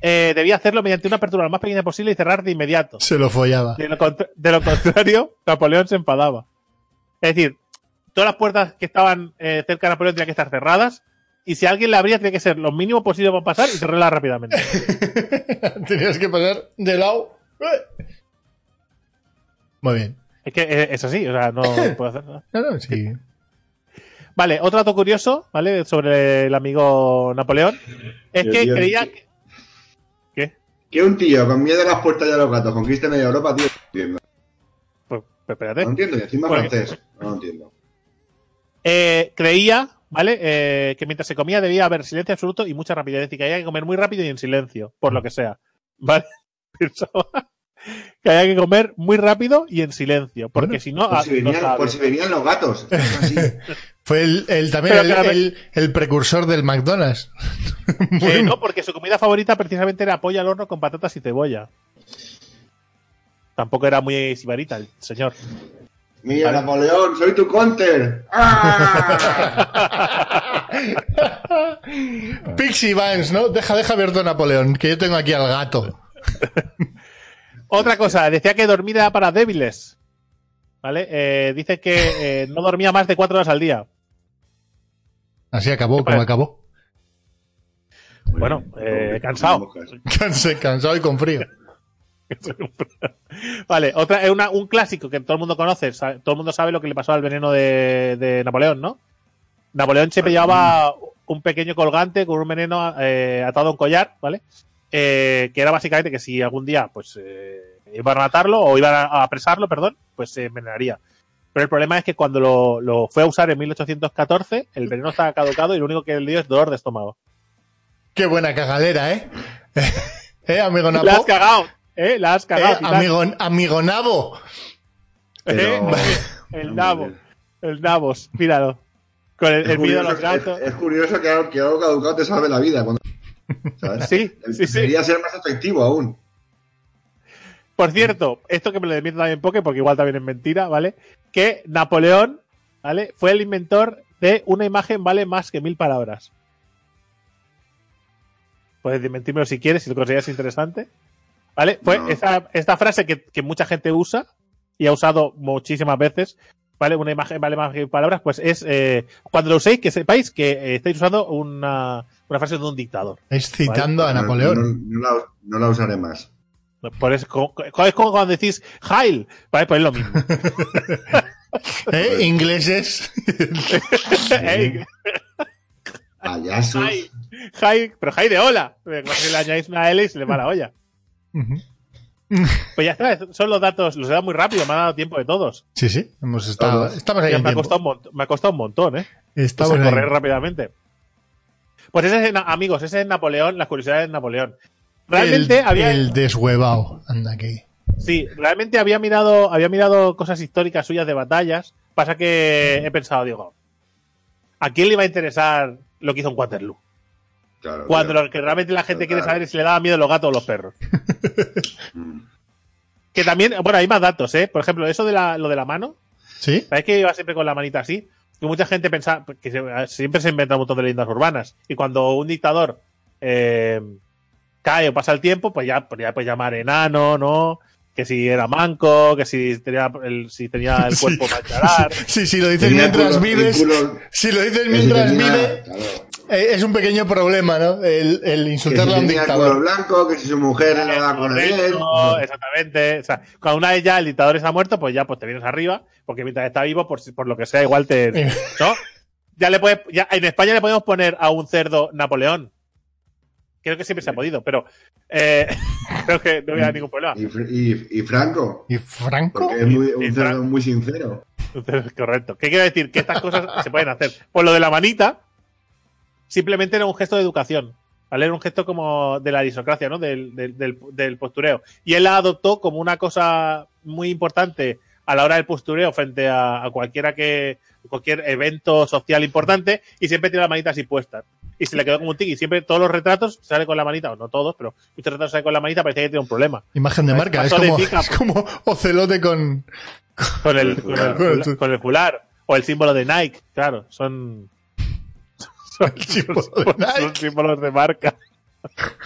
eh, debía hacerlo mediante una apertura lo más pequeña posible y cerrar de inmediato. Se lo follaba. De lo, contra- de lo contrario, Napoleón se enfadaba. Es decir, todas las puertas que estaban eh, cerca de Napoleón tenían que estar cerradas y si alguien la abría tenía que ser lo mínimo posible para pasar y cerrarla rápidamente. Tenías que pasar de lado. Muy bien. Es que eh, es así, o sea, no puedo hacer nada. No, no, sí. Vale, otro dato curioso, ¿vale? Sobre el amigo Napoleón. Es que tío, creía que... ¿Qué? Que un tío con miedo a las puertas y a los gatos conquiste media Europa, tío. No entiendo. Pues, pues espérate. No entiendo, y encima Porque- francés. No lo entiendo. Eh, creía, ¿vale? Eh, que mientras se comía debía haber silencio absoluto y mucha rapidez. Es decir, que había que comer muy rápido y en silencio, por lo que sea. ¿Vale? Pensaba que había que comer muy rápido y en silencio. Porque Bueno, si no, Por ah, si venían, por si venían los gatos. Así. Fue el, el- también el, claro, el- el precursor del McDonald's. Eh, no, porque su comida favorita precisamente era pollo al horno con patatas y cebolla. Tampoco era muy sibarita el señor. Mira, Vale. Napoleón, soy tu counter. ¡Ah! Pixie Vance, ¿no? Deja, deja abierto Napoleón, que yo tengo aquí al gato. Otra cosa, decía que dormir era para débiles. ¿Vale? Eh, dice que eh, no dormía más de cuatro horas al día. Así acabó, como acabó. Bueno, eh, cansado. Cansé- cansado y con frío. Vale, otra, es una- un clásico que todo el mundo conoce. Todo el mundo sabe lo que le pasó al veneno de, de Napoleón, ¿no? Napoleón siempre llevaba un pequeño colgante con un veneno eh, atado a un collar, ¿vale? Eh, que era básicamente que si algún día, pues, eh, iban a matarlo o iban a, a apresarlo, perdón, pues se envenenaría. Pero el problema es que cuando lo, lo fue a usar en 1814, el veneno estaba caducado y lo único que le dio es dolor de estómago. Qué buena cagadera, ¿eh? ¿Eh, amigo Napo? La has cagado, ¿eh? La has ¿Eh, cagado. Titán. amigo, amigo Nabo? ¿Eh? Pero- El Nabo. El Navos, míralo. Con el, de curioso, los gatos. es- es curioso que, algo- que algo caducado te salve la vida. Cuando, ¿sabes? Sí, sí, sí. Debería ser más efectivo aún. Por cierto, esto que me lo desmiento también Poke, porque igual también es mentira, ¿vale? Que Napoleón, ¿vale? Fue el inventor de una imagen vale más que mil palabras. Puedes desmentirmelo si quieres, si lo consideras interesante. ¿Vale? Fue No. esta, esta frase que, que mucha gente usa y ha usado muchísimas veces. ¿Vale? Una imagen vale más que palabras, pues es eh, cuando lo uséis, que sepáis que eh, estáis usando una, una frase de un dictador. Es citando a Napoleón. No, no la, no la usaré más. Por eso, es como cuando decís Heil, ¿vale? Pues es lo mismo. ¿Eh? Ingleses. Ey, Payasos. Jai, pero Jai de hola. Le añadís una L y se le va la olla. Ujú. Pues ya está, son los datos, los he dado muy rápido, me ha dado tiempo de todos. Sí, sí, hemos estado, Todos. estamos ahí me, ha costado un montón, me ha costado un montón, ¿eh? Estamos Pues ahí. correr rápidamente. Pues ese es, amigos, ese es Napoleón, las curiosidades de Napoleón. Realmente el, había, el deshuevado. Anda aquí. sí, realmente había mirado, había mirado cosas históricas suyas de batallas. Pasa que he pensado, digo, ¿a quién le iba a interesar lo que hizo en Waterloo? Claro, Cuando claro. lo que realmente la gente quiere saber es si le daba miedo los gatos o los perros. Mm. Que también, bueno, hay más datos, ¿eh? Por ejemplo, eso de la, lo de la mano. ¿Sí? ¿Sabes que iba siempre con la manita así? Que mucha gente pensaba que se- siempre se inventa un montón de leyendas urbanas. Y cuando un dictador eh, cae o pasa el tiempo, pues ya, pues ya puedes llamar enano, ¿no? Que si era manco, que si tenía el, si tenía el Sí. cuerpo para encarar. Sí, si lo dices mientras culo- vives. el culo- Si lo dices mientras tenía- vive, claro, eh, es un pequeño problema, ¿no? El, el insultarle si a un tenía dictador. culo blanco, que si su mujer le da con él. Exactamente. O sea, cuando una vez ya el dictador está muerto, pues ya pues te vienes arriba, porque mientras está vivo, por, si- por lo que sea, igual te. ¿No? Ya le puedes, ya, en España le podemos poner a un cerdo Napoleón. Creo que siempre se ha podido, pero eh, creo que no había ningún problema. Y, y- y Franco, ¿Y Franco? porque es muy, un cerdo muy sincero. Correcto. ¿Qué quiero decir? Que estas cosas se pueden hacer. Pues lo de la manita simplemente era un gesto de educación. ¿vale? Era un gesto como de la aristocracia, ¿no? Del, del, del, del postureo. Y él la adoptó como una cosa muy importante a la hora del postureo frente a, a cualquiera que, cualquier evento social importante y siempre tiene la manita así puesta. Y se le quedó como un tic y siempre todos los retratos sale con la manita, o no todos, pero muchos retratos salen con la manita, parecía que tiene un problema. Imagen de marca, es como, es como Ocelote con. Con el, con el, Con el- fula- con el fular. O el símbolo de Nike, claro, son, son, de Nike. símbolos de marca.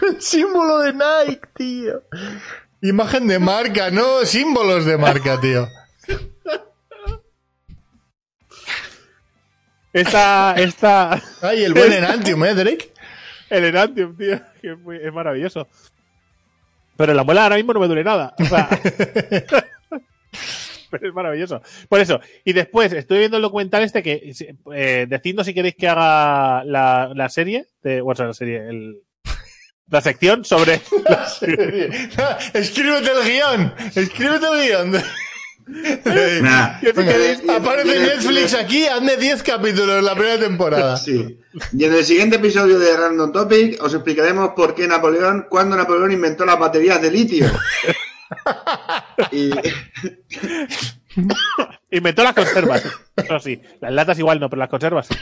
El símbolo de Nike, tío. Imagen de marca, no símbolos de marca, tío. Esta, esta, Ay, el buen Enantium, ¿eh, Drake? el Enantium, tío, que es, muy- es maravilloso. Pero la muela ahora mismo no me duele nada. O sea, pero es maravilloso. Por eso. Y después, estoy viendo el documental este que, eh, decidnos si queréis que haga la, la serie, de, o sea, la serie, el, la sección sobre, Escríbete el guion. Escríbete el guion. Nah. Queréis- Aparece Netflix aquí, hazme 10 capítulos la primera temporada. Sí. Y en el siguiente episodio de Random Topic os explicaremos por qué Napoleón, cuando Napoleón inventó las baterías de litio. y Inventó las conservas. Eso sí. Las latas igual no, pero las conservas sí.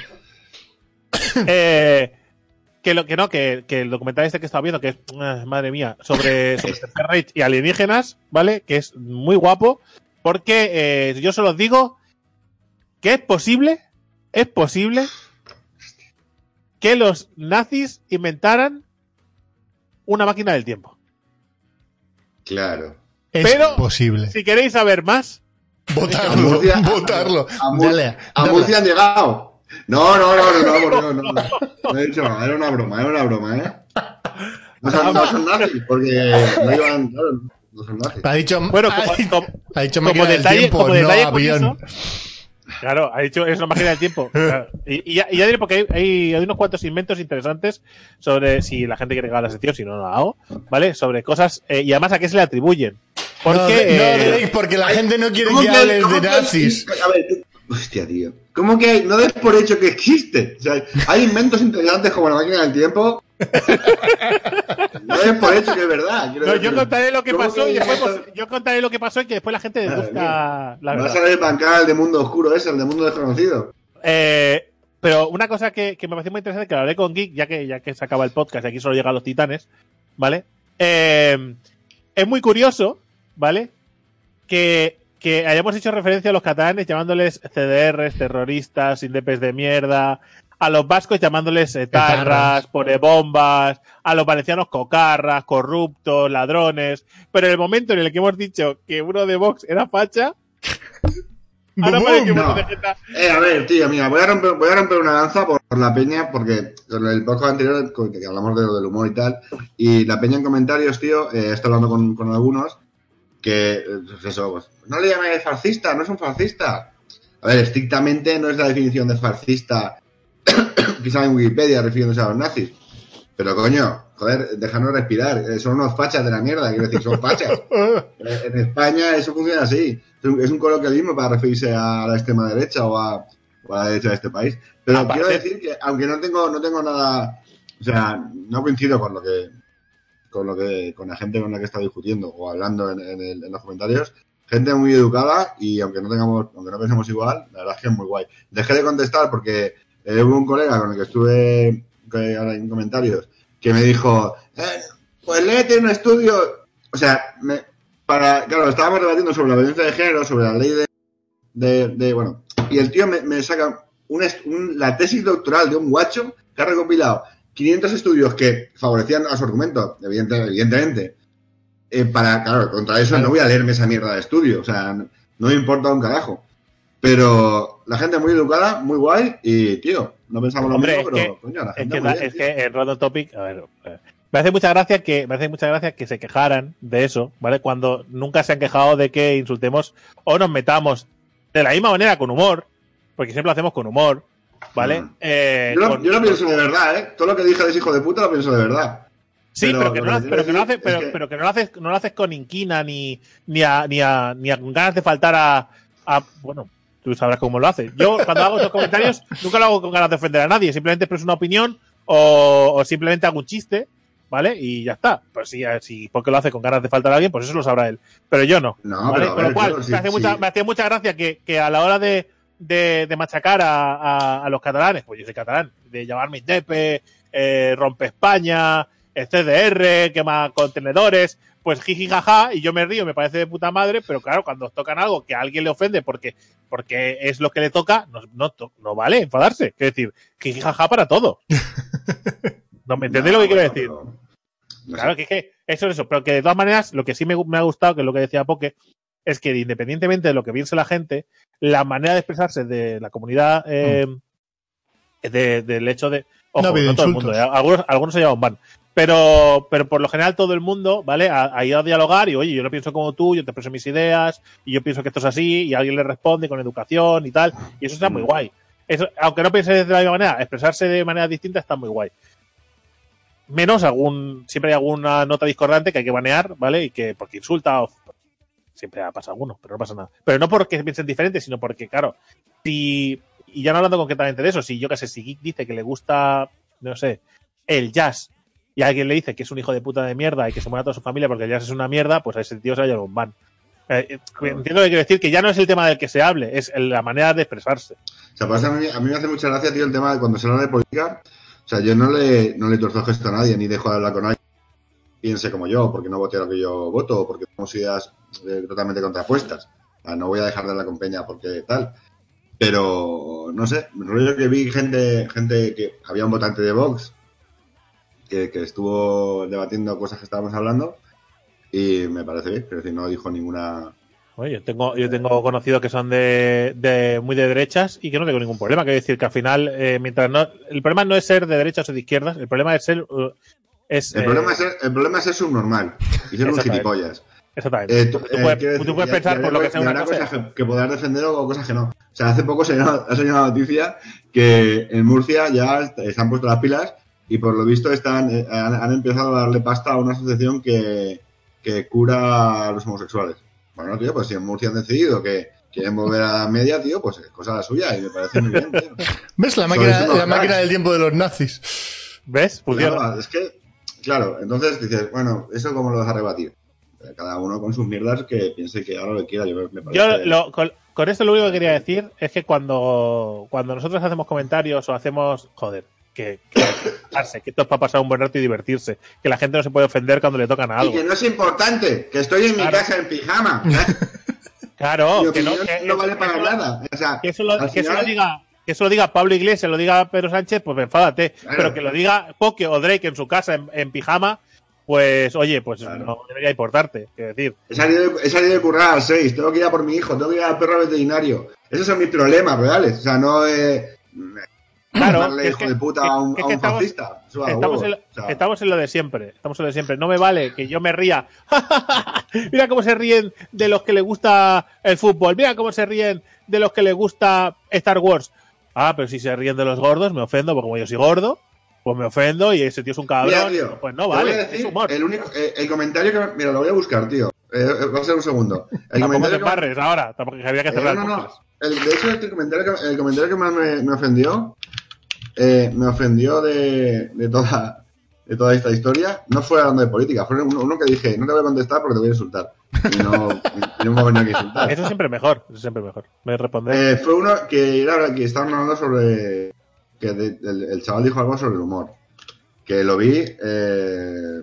Eh, que lo que no, que, que el documental este que estaba viendo, que es, ah, madre mía, sobre, sobre Reich y alienígenas, ¿vale? Que es muy guapo. Porque eh, yo solo os digo que es posible, es posible que los nazis inventaran una máquina del tiempo. claro. Es Pero- posible. Si queréis saber más, Votarlo, votarlo. a. Murcia han llegado. No, no, no, no, no, no, no. No he dicho nada, era una broma, era una broma, ¿eh? No son, no son nazis, porque no iban, claro, no. Ha dicho, bueno, ha, como, como- ha dicho como máquina del detalle, tiempo, como no avión. Claro, ha dicho, es una máquina del tiempo. Claro. Y, y ya, y ya diré porque hay, hay, hay unos cuantos inventos interesantes sobre si la gente quiere que haga la sección, si no, no la hago, ¿vale? Sobre cosas, eh, y además a qué se le atribuyen. Porque, no, de- no, eh, Drake, porque la gente no quiere ¿Cómo que hables de que nazis. A ver, tú- hostia, tío. ¿Cómo que hay? No des por hecho que existe. O sea, hay inventos interesantes como la máquina del tiempo. No des por hecho que es verdad. no, yo contaré lo que ¿Cómo pasó que y después, inventos- yo contaré lo que pasó y que después la gente deduzca la Vas verdad. a bancar el de mundo oscuro ese, el de mundo desconocido. Eh, pero una cosa que, que me pareció muy interesante, que lo hablé con Geek, ya que, ya que se acaba el podcast y aquí solo llegan los titanes, ¿vale? Eh, es muy curioso, ¿vale? Que, que hayamos hecho referencia a los catalanes llamándoles CDRs, terroristas, indepes de mierda, a los vascos llamándoles etarras, Etarras. ponebombas, a los valencianos cocarras, corruptos, ladrones, pero en el momento en el que hemos dicho que uno de Vox era facha, ahora parece que uno no. de Geta- Eh, a ver, tío, mira, voy a romper, voy a romper una lanza por, por la peña, porque en el podcast anterior que hablamos de lo del humor y tal, y la peña en comentarios, tío, eh, estoy hablando con, con algunos, que, eh, pues eso, pues, no le llames fascista, no es un fascista. A ver, estrictamente no es la definición de fascista sale en Wikipedia refiriéndose a los nazis. Pero coño, joder, déjanos respirar, eh, son unos fachas de la mierda, quiero decir, son fachas. Eh, En España eso funciona así. Es un, coloquialismo para referirse a la extrema derecha o a, o a la derecha de este país. Pero Aparte- quiero decir que, aunque no tengo, no tengo nada, o sea, no coincido con lo que, con lo que, con la gente con la que está discutiendo o hablando en, en el- en los comentarios, gente muy educada y aunque no tengamos, aunque no pensemos igual, la verdad es que es muy guay. Dejé de contestar porque eh, hubo un colega con el que estuve que ahora en comentarios que me dijo, eh, pues léete un estudio, o sea, me, para, claro, estábamos debatiendo sobre la violencia de género, sobre la ley de, de, de- bueno, y el tío me, me saca un la tesis doctoral de un guacho que ha recopilado 500 estudios que favorecían a su argumento, evidente- evidentemente. Eh, para, claro, contra eso no voy a leerme esa mierda de estudio, o sea, no, no me importa un carajo. Pero la gente muy educada, muy guay, y tío, no pensamos lo mismo, es pero que- coño, la Es gente que, muy da- bien, es tío. que en Random Topic, a ver, eh, me hace mucha gracia que me hace mucha gracia que se quejaran de eso, ¿vale? Cuando nunca se han quejado de que insultemos o nos metamos de la misma manera con humor, porque siempre lo hacemos con humor, ¿vale? Mm. Eh, Yo, lo, con- yo lo pienso de verdad, ¿eh? Todo lo que dije de ese hijo de puta lo pienso de verdad. Sí, pero pero, que no, lo- pero que no haces, pero, que- pero que no lo haces, no lo haces con inquina ni, ni a, ni a, ni a ganas de faltar a, a- bueno, tú sabrás cómo lo haces. Yo cuando hago estos comentarios nunca lo hago con ganas de ofender a nadie, simplemente expreso una opinión o, o simplemente hago un chiste, ¿vale? Y ya está. Pues si, si porque lo hace con ganas de faltar a alguien, pues eso lo sabrá él. Pero yo no. No, ¿vale? pero Con lo cual, sí, me, hace sí. mucha, me hacía mucha gracia que, que a la hora de, de, de machacar a, a- a los catalanes, pues yo soy catalán, de llamarme Indepe, eh, Rompe España, el CDR, quema contenedores, pues jiji jaja, y yo me río, me parece de puta madre, pero claro, cuando tocan algo que a alguien le ofende porque, porque es lo que le toca, no, no, no vale enfadarse. Es decir, jiji jaja para todo. ¿No me entendéis lo que quiero decir? pero- Claro que es que eso es eso, pero que de todas maneras lo que sí me, me ha gustado, que es lo que decía Poke, es que independientemente de lo que piense la gente, la manera de expresarse de la comunidad eh, de- del hecho de... Ojo, No no, todo el mundo, eh, algunos, algunos se llevan van. Pero, pero por lo general todo el mundo, ¿vale? Ha, ido a dialogar y, oye, yo no pienso como tú, yo te expreso mis ideas, y yo pienso que esto es así, y alguien le responde con educación y tal, y eso está muy guay. Eso, aunque no piense de la misma manera, expresarse de manera distinta está muy guay menos algún siempre hay alguna nota discordante que hay que banear, ¿vale? Y que porque insulta o siempre ha pasado alguno, pero no pasa nada. Pero no porque piensen diferente, sino porque, claro, si y ya no hablando concretamente de eso, si yo qué sé, si Geek dice que le gusta, no sé, el jazz y alguien le dice que es un hijo de puta de mierda y que se muera toda su familia porque jazz es una mierda, pues a ese tío se va a llevar un ban. Eh, eh, entiendo lo que quiero decir, que ya no es el tema del que se hable, es la manera de expresarse. O sea, pues a mí, a mí me hace mucha gracia, tío, el tema de cuando se habla de política. O sea, yo no le, no le torzo gesto a nadie, ni dejo de hablar con nadie. Piense como yo, porque no vote a lo que yo voto, porque tenemos ideas eh, totalmente contrapuestas. O sea, no voy a dejar de hablar con Peña porque tal. Pero, no sé, me rollo que vi gente, gente que había un votante de Vox que, que estuvo debatiendo cosas que estábamos hablando y me parece bien, es decir, no dijo ninguna, Oye, yo tengo, yo tengo conocidos que son de, de muy de derechas y que no tengo ningún problema. Quiero decir que al final, eh, mientras no, el problema no es ser de derechas o de izquierdas, el problema es ser, uh, es, El, eh, problema es ser, el problema es ser subnormal y ser un gilipollas. exactamente. Eh, tú, eh, puedes, tú ya- pensar por lo que sea una cosa. cosas que, que podrás defender o cosas que no. O sea, hace poco se ha salido una noticia que en Murcia ya se han puesto las pilas y por lo visto están eh, han, han empezado a darle pasta a una asociación que, que cura a los homosexuales. Bueno, tío, pues si en Murcia han decidido que quieren volver a la media, tío, pues es cosa suya y me parece muy bien, tío. ¿Ves la máquina, la máquina del tiempo de los nazis? ¿Ves? Funciona. Claro, es que, claro, entonces dices, bueno, ¿eso cómo lo vas a rebatir? Cada uno con sus mierdas que piense que ahora lo quiera. Yo me parece... Yo lo- con, con esto lo único que quería decir es que cuando, cuando nosotros hacemos comentarios o hacemos, joder, que, que, esto es para pasar un buen rato y divertirse, que la gente no se puede ofender cuando le tocan a Y algo. que no es importante, que estoy en mi casa en pijama. Claro, Mi que no, no vale para eso- nada. O sea, que eso lo, al que eso final- lo diga que eso lo diga Pablo Iglesias, lo diga Pedro Sánchez, pues enfádate. Claro. Pero que lo diga Poke o Drake en su casa en, en pijama, pues oye, pues Claro. no debería importarte. Quiero decir, He salido, de, he salido de currar a las 6, tengo que ir a por mi hijo, tengo que ir al perro veterinario. Esos son mis problemas reales. O sea, no eh, Claro, es que- de puta es- a un, es a que un estamos- fascista. En, O sea, estamos en lo de siempre. Estamos en lo de siempre. No me vale que yo me ría. Mira cómo se ríen de los que les gusta el fútbol. Mira cómo se ríen de los que les gusta Star Wars. Ah, pero si se ríen de los gordos, me ofendo, porque como yo soy gordo, pues me ofendo y ese tío es un Mira, cabrón. tío, pues no vale, a decir es humor. El, único, eh, el comentario que. Mira, lo voy a buscar, tío. Eh, eh, va a ser un segundo. El Tampoco que- embarres ahora, tampoco que había que Eh, cerrar no, el no, podcast. El, de hecho, el comentario que, el comentario que más me, me ofendió, eh, me ofendió de, de, toda, de toda esta historia, no fue hablando de política, fue uno, uno que dije, no te voy a contestar porque te voy a insultar. Y no, no me venido que insultar. Eso siempre es mejor, eso siempre es mejor. Me respondré. Eh, fue uno que era que estaban hablando sobre. que de- el, el chaval dijo algo sobre el humor. Que lo vi. Eh,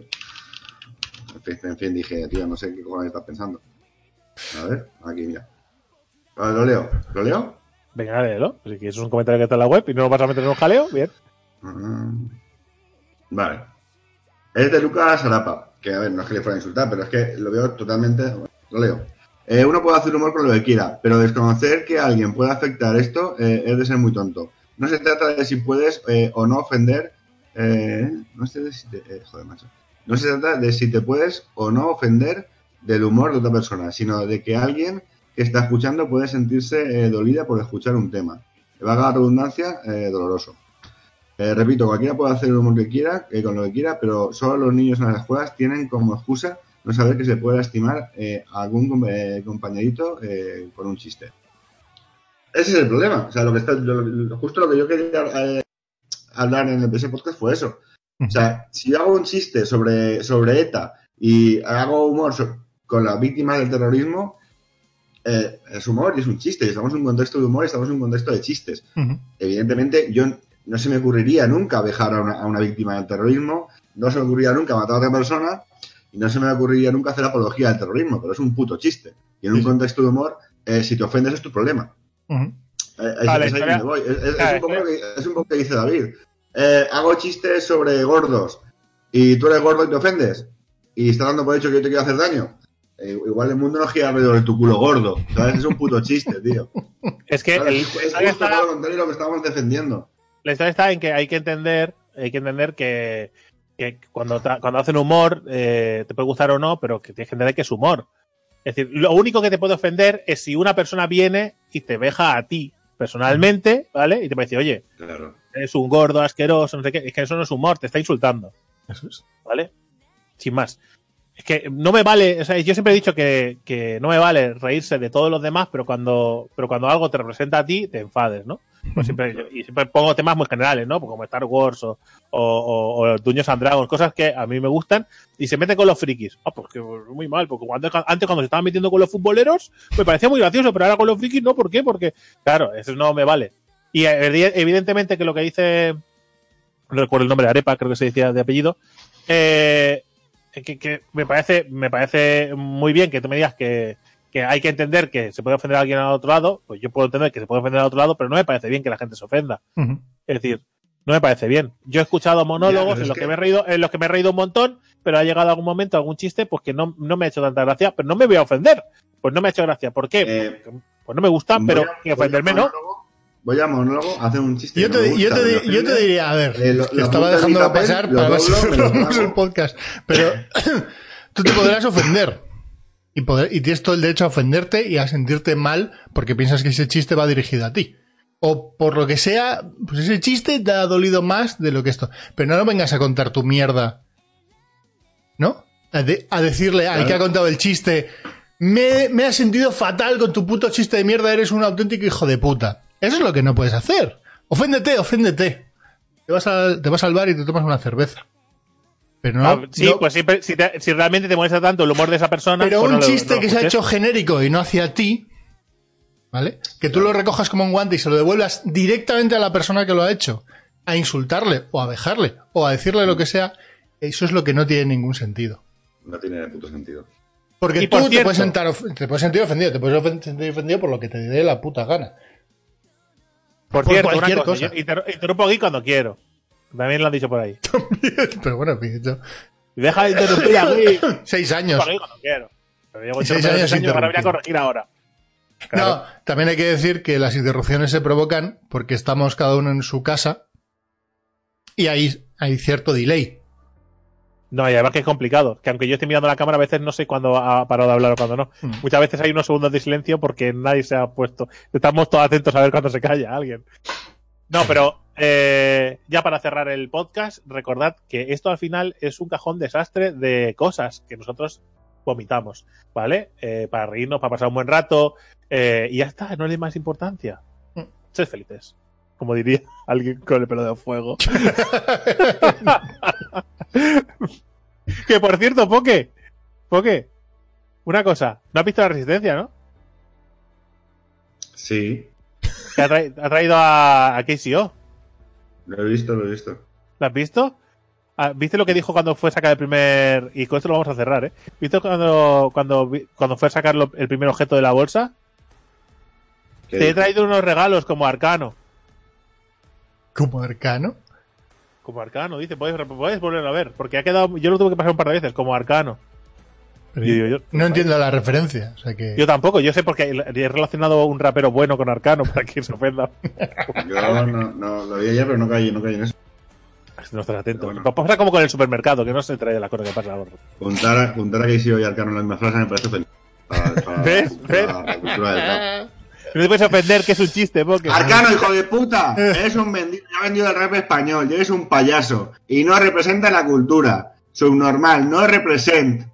en, fin, en fin, dije, tío, no sé qué cojones estás pensando. A ver, aquí, mira. Vale, lo leo. ¿Lo leo? Venga, léelo. Si quieres es un comentario que está en la web y no lo vas a meter en un jaleo, bien. Mm. Vale. Es de Lucas Arapa. Que, a ver, no es que le fuera a insultar, pero es que lo veo totalmente. Lo leo. Eh, uno puede hacer humor con lo que quiera, pero desconocer que alguien pueda afectar esto eh, es de ser muy tonto. No se trata de si puedes eh, o no ofender. eh, no sé de si te, eh, joder, macho. No se trata de si te puedes o no ofender del humor de otra persona, sino de que alguien que está escuchando puede sentirse eh, dolida por escuchar un tema. Valga la redundancia, eh, doloroso. Eh, repito, cualquiera puede hacer el humor que quiera, con lo que quiera, pero solo los niños en las escuelas tienen como excusa no saber que se puede lastimar a algún com- compañerito con un chiste. Ese es el problema. O sea, lo que está, lo- justo lo que yo quería hablar en ese podcast fue eso. O sea, si yo hago un chiste sobre, sobre ETA y hago humor con las víctimas del terrorismo, eh, es humor y es un chiste. Estamos en un contexto de humor y estamos en un contexto de chistes. Evidentemente, yo no se me ocurriría nunca dejar a una, a una víctima del terrorismo, no se me ocurriría nunca matar a otra persona y no se me ocurriría nunca hacer apología del terrorismo, pero es un puto chiste. Y en un Sí, contexto de humor, eh, si te ofendes es tu problema. Eh, es, Vale, es ahí historia- donde voy. Es, es- Claro, es un poco lo que, es un poco que dice David. Hago chistes sobre gordos y tú eres gordo y te ofendes y estás dando por hecho que yo te quiero hacer daño. Eh, igual el mundo no gira alrededor de tu culo gordo. ¿sabes? Es un puto chiste, tío. Es que el- es, es justo está- todo lo contrario de lo que estábamos defendiendo. la historia está en que hay que entender, hay que entender que, que cuando, cuando hacen humor, eh, te puede gustar o no, pero que tienes que entender que es humor. Es decir, lo único que te puede ofender es si una persona viene y te veja a ti personalmente, ¿vale? Y te puede decir, oye, Claro. eres un gordo, asqueroso, no sé qué. Es que eso no es humor, te está insultando, Eso es. ¿vale? Sin más. Es que no me vale, o sea, yo siempre he dicho que, que no me vale reírse de todos los demás, pero cuando, pero cuando algo te representa a ti, te enfades, ¿no? Pues siempre, y siempre pongo temas muy generales, ¿no? Pues Como Star Wars o, o, o, o and Dragons, cosas que a mí me gustan, y se mete con los frikis. Ah, pues que pues, muy mal, porque cuando- antes cuando se estaban metiendo con los futboleros, me parecía muy gracioso, pero ahora con los frikis no, ¿por qué? Porque, claro, eso no me vale. Y evi- evidentemente que lo que dice, no recuerdo el nombre de Arepa, creo que se decía de apellido, eh, que, que me parece, me parece muy bien que tú me digas que, que hay que entender que se puede ofender a alguien al otro lado, pues yo puedo entender que se puede ofender al otro lado, pero no me parece bien que la gente se ofenda. Es decir, no me parece bien. Yo he escuchado monólogos en es los que... que- me he reído, en los que me he reído un montón, pero ha llegado algún momento, algún chiste, pues que no, no me ha hecho tanta gracia, pero no me voy a ofender. Pues no me ha hecho gracia. ¿Por qué? Eh, Porque, pues no me gusta, pero a- que ofenderme no. Voy a monólogo a hacer un chiste. Yo no te, yo, te, yo diría, a ver, Eh, lo- lo estaba dejándolo pasar lo para ver si lo cerramos el podcast. Pero tú te podrás ofender. Y, poder, y tienes todo el derecho a ofenderte y a sentirte mal porque piensas que ese chiste va dirigido a ti. O por lo que sea, pues ese chiste te ha dolido más de lo que esto. Pero no vengas a contar tu mierda. ¿No? A, de- a decirle al Claro. que ha contado el chiste, me, me has sentido fatal con tu puto chiste de mierda, eres un auténtico hijo de puta. Eso es lo que no puedes hacer. Oféndete, oféndete. Te vas, a- te vas al bar y te tomas una cerveza. Pero no. Ah, sí, no- pues siempre- si, te- si realmente te molesta tanto el humor de esa persona. pero pues un no chiste lo que se ha hecho genérico y no hacia ti, ¿vale? Que tú lo recojas como un guante y se lo devuelvas directamente a la persona que lo ha hecho, a insultarle o a vejarle o a decirle lo que sea, eso es lo que no tiene ningún sentido. No tiene puto sentido. Porque Y tú por te puedes, sentar te puedes sentir ofendido, te puedes sentir ofendido por lo que te dé la puta gana. Por por cierto, una cualquier cosa, cosa. yo inter- interrumpo aquí cuando quiero. También lo han dicho por ahí. Pero bueno, Pincho, Y Deja de interrumpir aquí. seis años. aquí cuando quiero. Pero llevo Y seis años seis años, a interrumpido. corregir ahora. No, también hay que decir que las interrupciones se provocan porque estamos cada uno en su casa y hay, hay cierto delay. No, y además que es complicado. Que aunque yo esté mirando la cámara, a veces no sé cuándo ha parado de hablar o cuándo no. Mm. Muchas veces hay unos segundos de silencio porque nadie se ha puesto. Estamos todos atentos a ver cuándo se calla alguien. No, pero eh, ya para cerrar el podcast, recordad que esto al final es un cajón desastre de cosas que nosotros vomitamos, ¿vale? Eh, para reírnos, para pasar un buen rato eh, y ya está, no le más importancia. Mm. Sed felices, como diría alguien con el pelo de fuego. que por cierto, Poke, Poke, una cosa, no has visto la resistencia, ¿no? Sí, Que ha, traído a, a KCO. lo he visto, lo he visto. ¿Lo has visto? Ah, ¿Viste lo que dijo cuando fue a sacar el primer. Y con esto lo vamos a cerrar, ¿eh? ¿Viste cuando, cuando, cuando fue a sacar lo- el primer objeto de la bolsa? ¿Qué Te he traído unos regalos como arcano. Como arcano. Como arcano, dice. Puedes, puedes volverlo a ver. Porque ha quedado. Yo lo tuve que pasar un par de veces, como arcano. Pero Y digo yo- no entiendo la referencia. O sea que... Yo tampoco, yo sé porque he relacionado un rapero bueno con arcano para que se ofenda. Yo no, no, lo vi ayer, pero no caí, no caí en eso. No estás atento. Bueno. Pa- Pasa como con el supermercado, que no se trae la cosa que pasa. Juntar a, juntar a Casey y Arcano en la misma frase me parece ofensivo. Para- para- ¿Ves? para ¿Ves? No te puedes ofender que es un chiste, porque. Arcano, hijo de puta, eres un vendido, ya ha vendido el rap español, y eres un payaso, y no representa la cultura. Subnormal, no represent.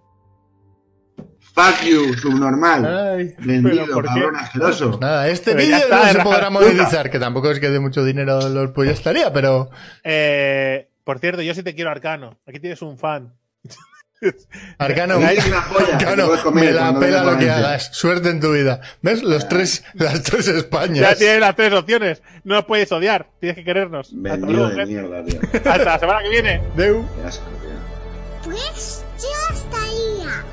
Fuck you, subnormal. Ay. Vendido, cabrón asqueroso. Nada, este vídeo no se podrá monetizar, que tampoco es que de mucho dinero los pues ya estaría, pero Eh, por cierto, yo sí te quiero Arcano. Aquí tienes un fan. Arcano, Arcano, me la pela lo que hagas. Suerte en tu vida. ¿Ves? Los tres, las tres Ya Españas. tienes las tres opciones. No nos puedes odiar. Tienes que querernos. Hasta luego, de gente. mierda, tío. Hasta la semana que viene. Deu. Qué asco, tío. Pues ya estaría.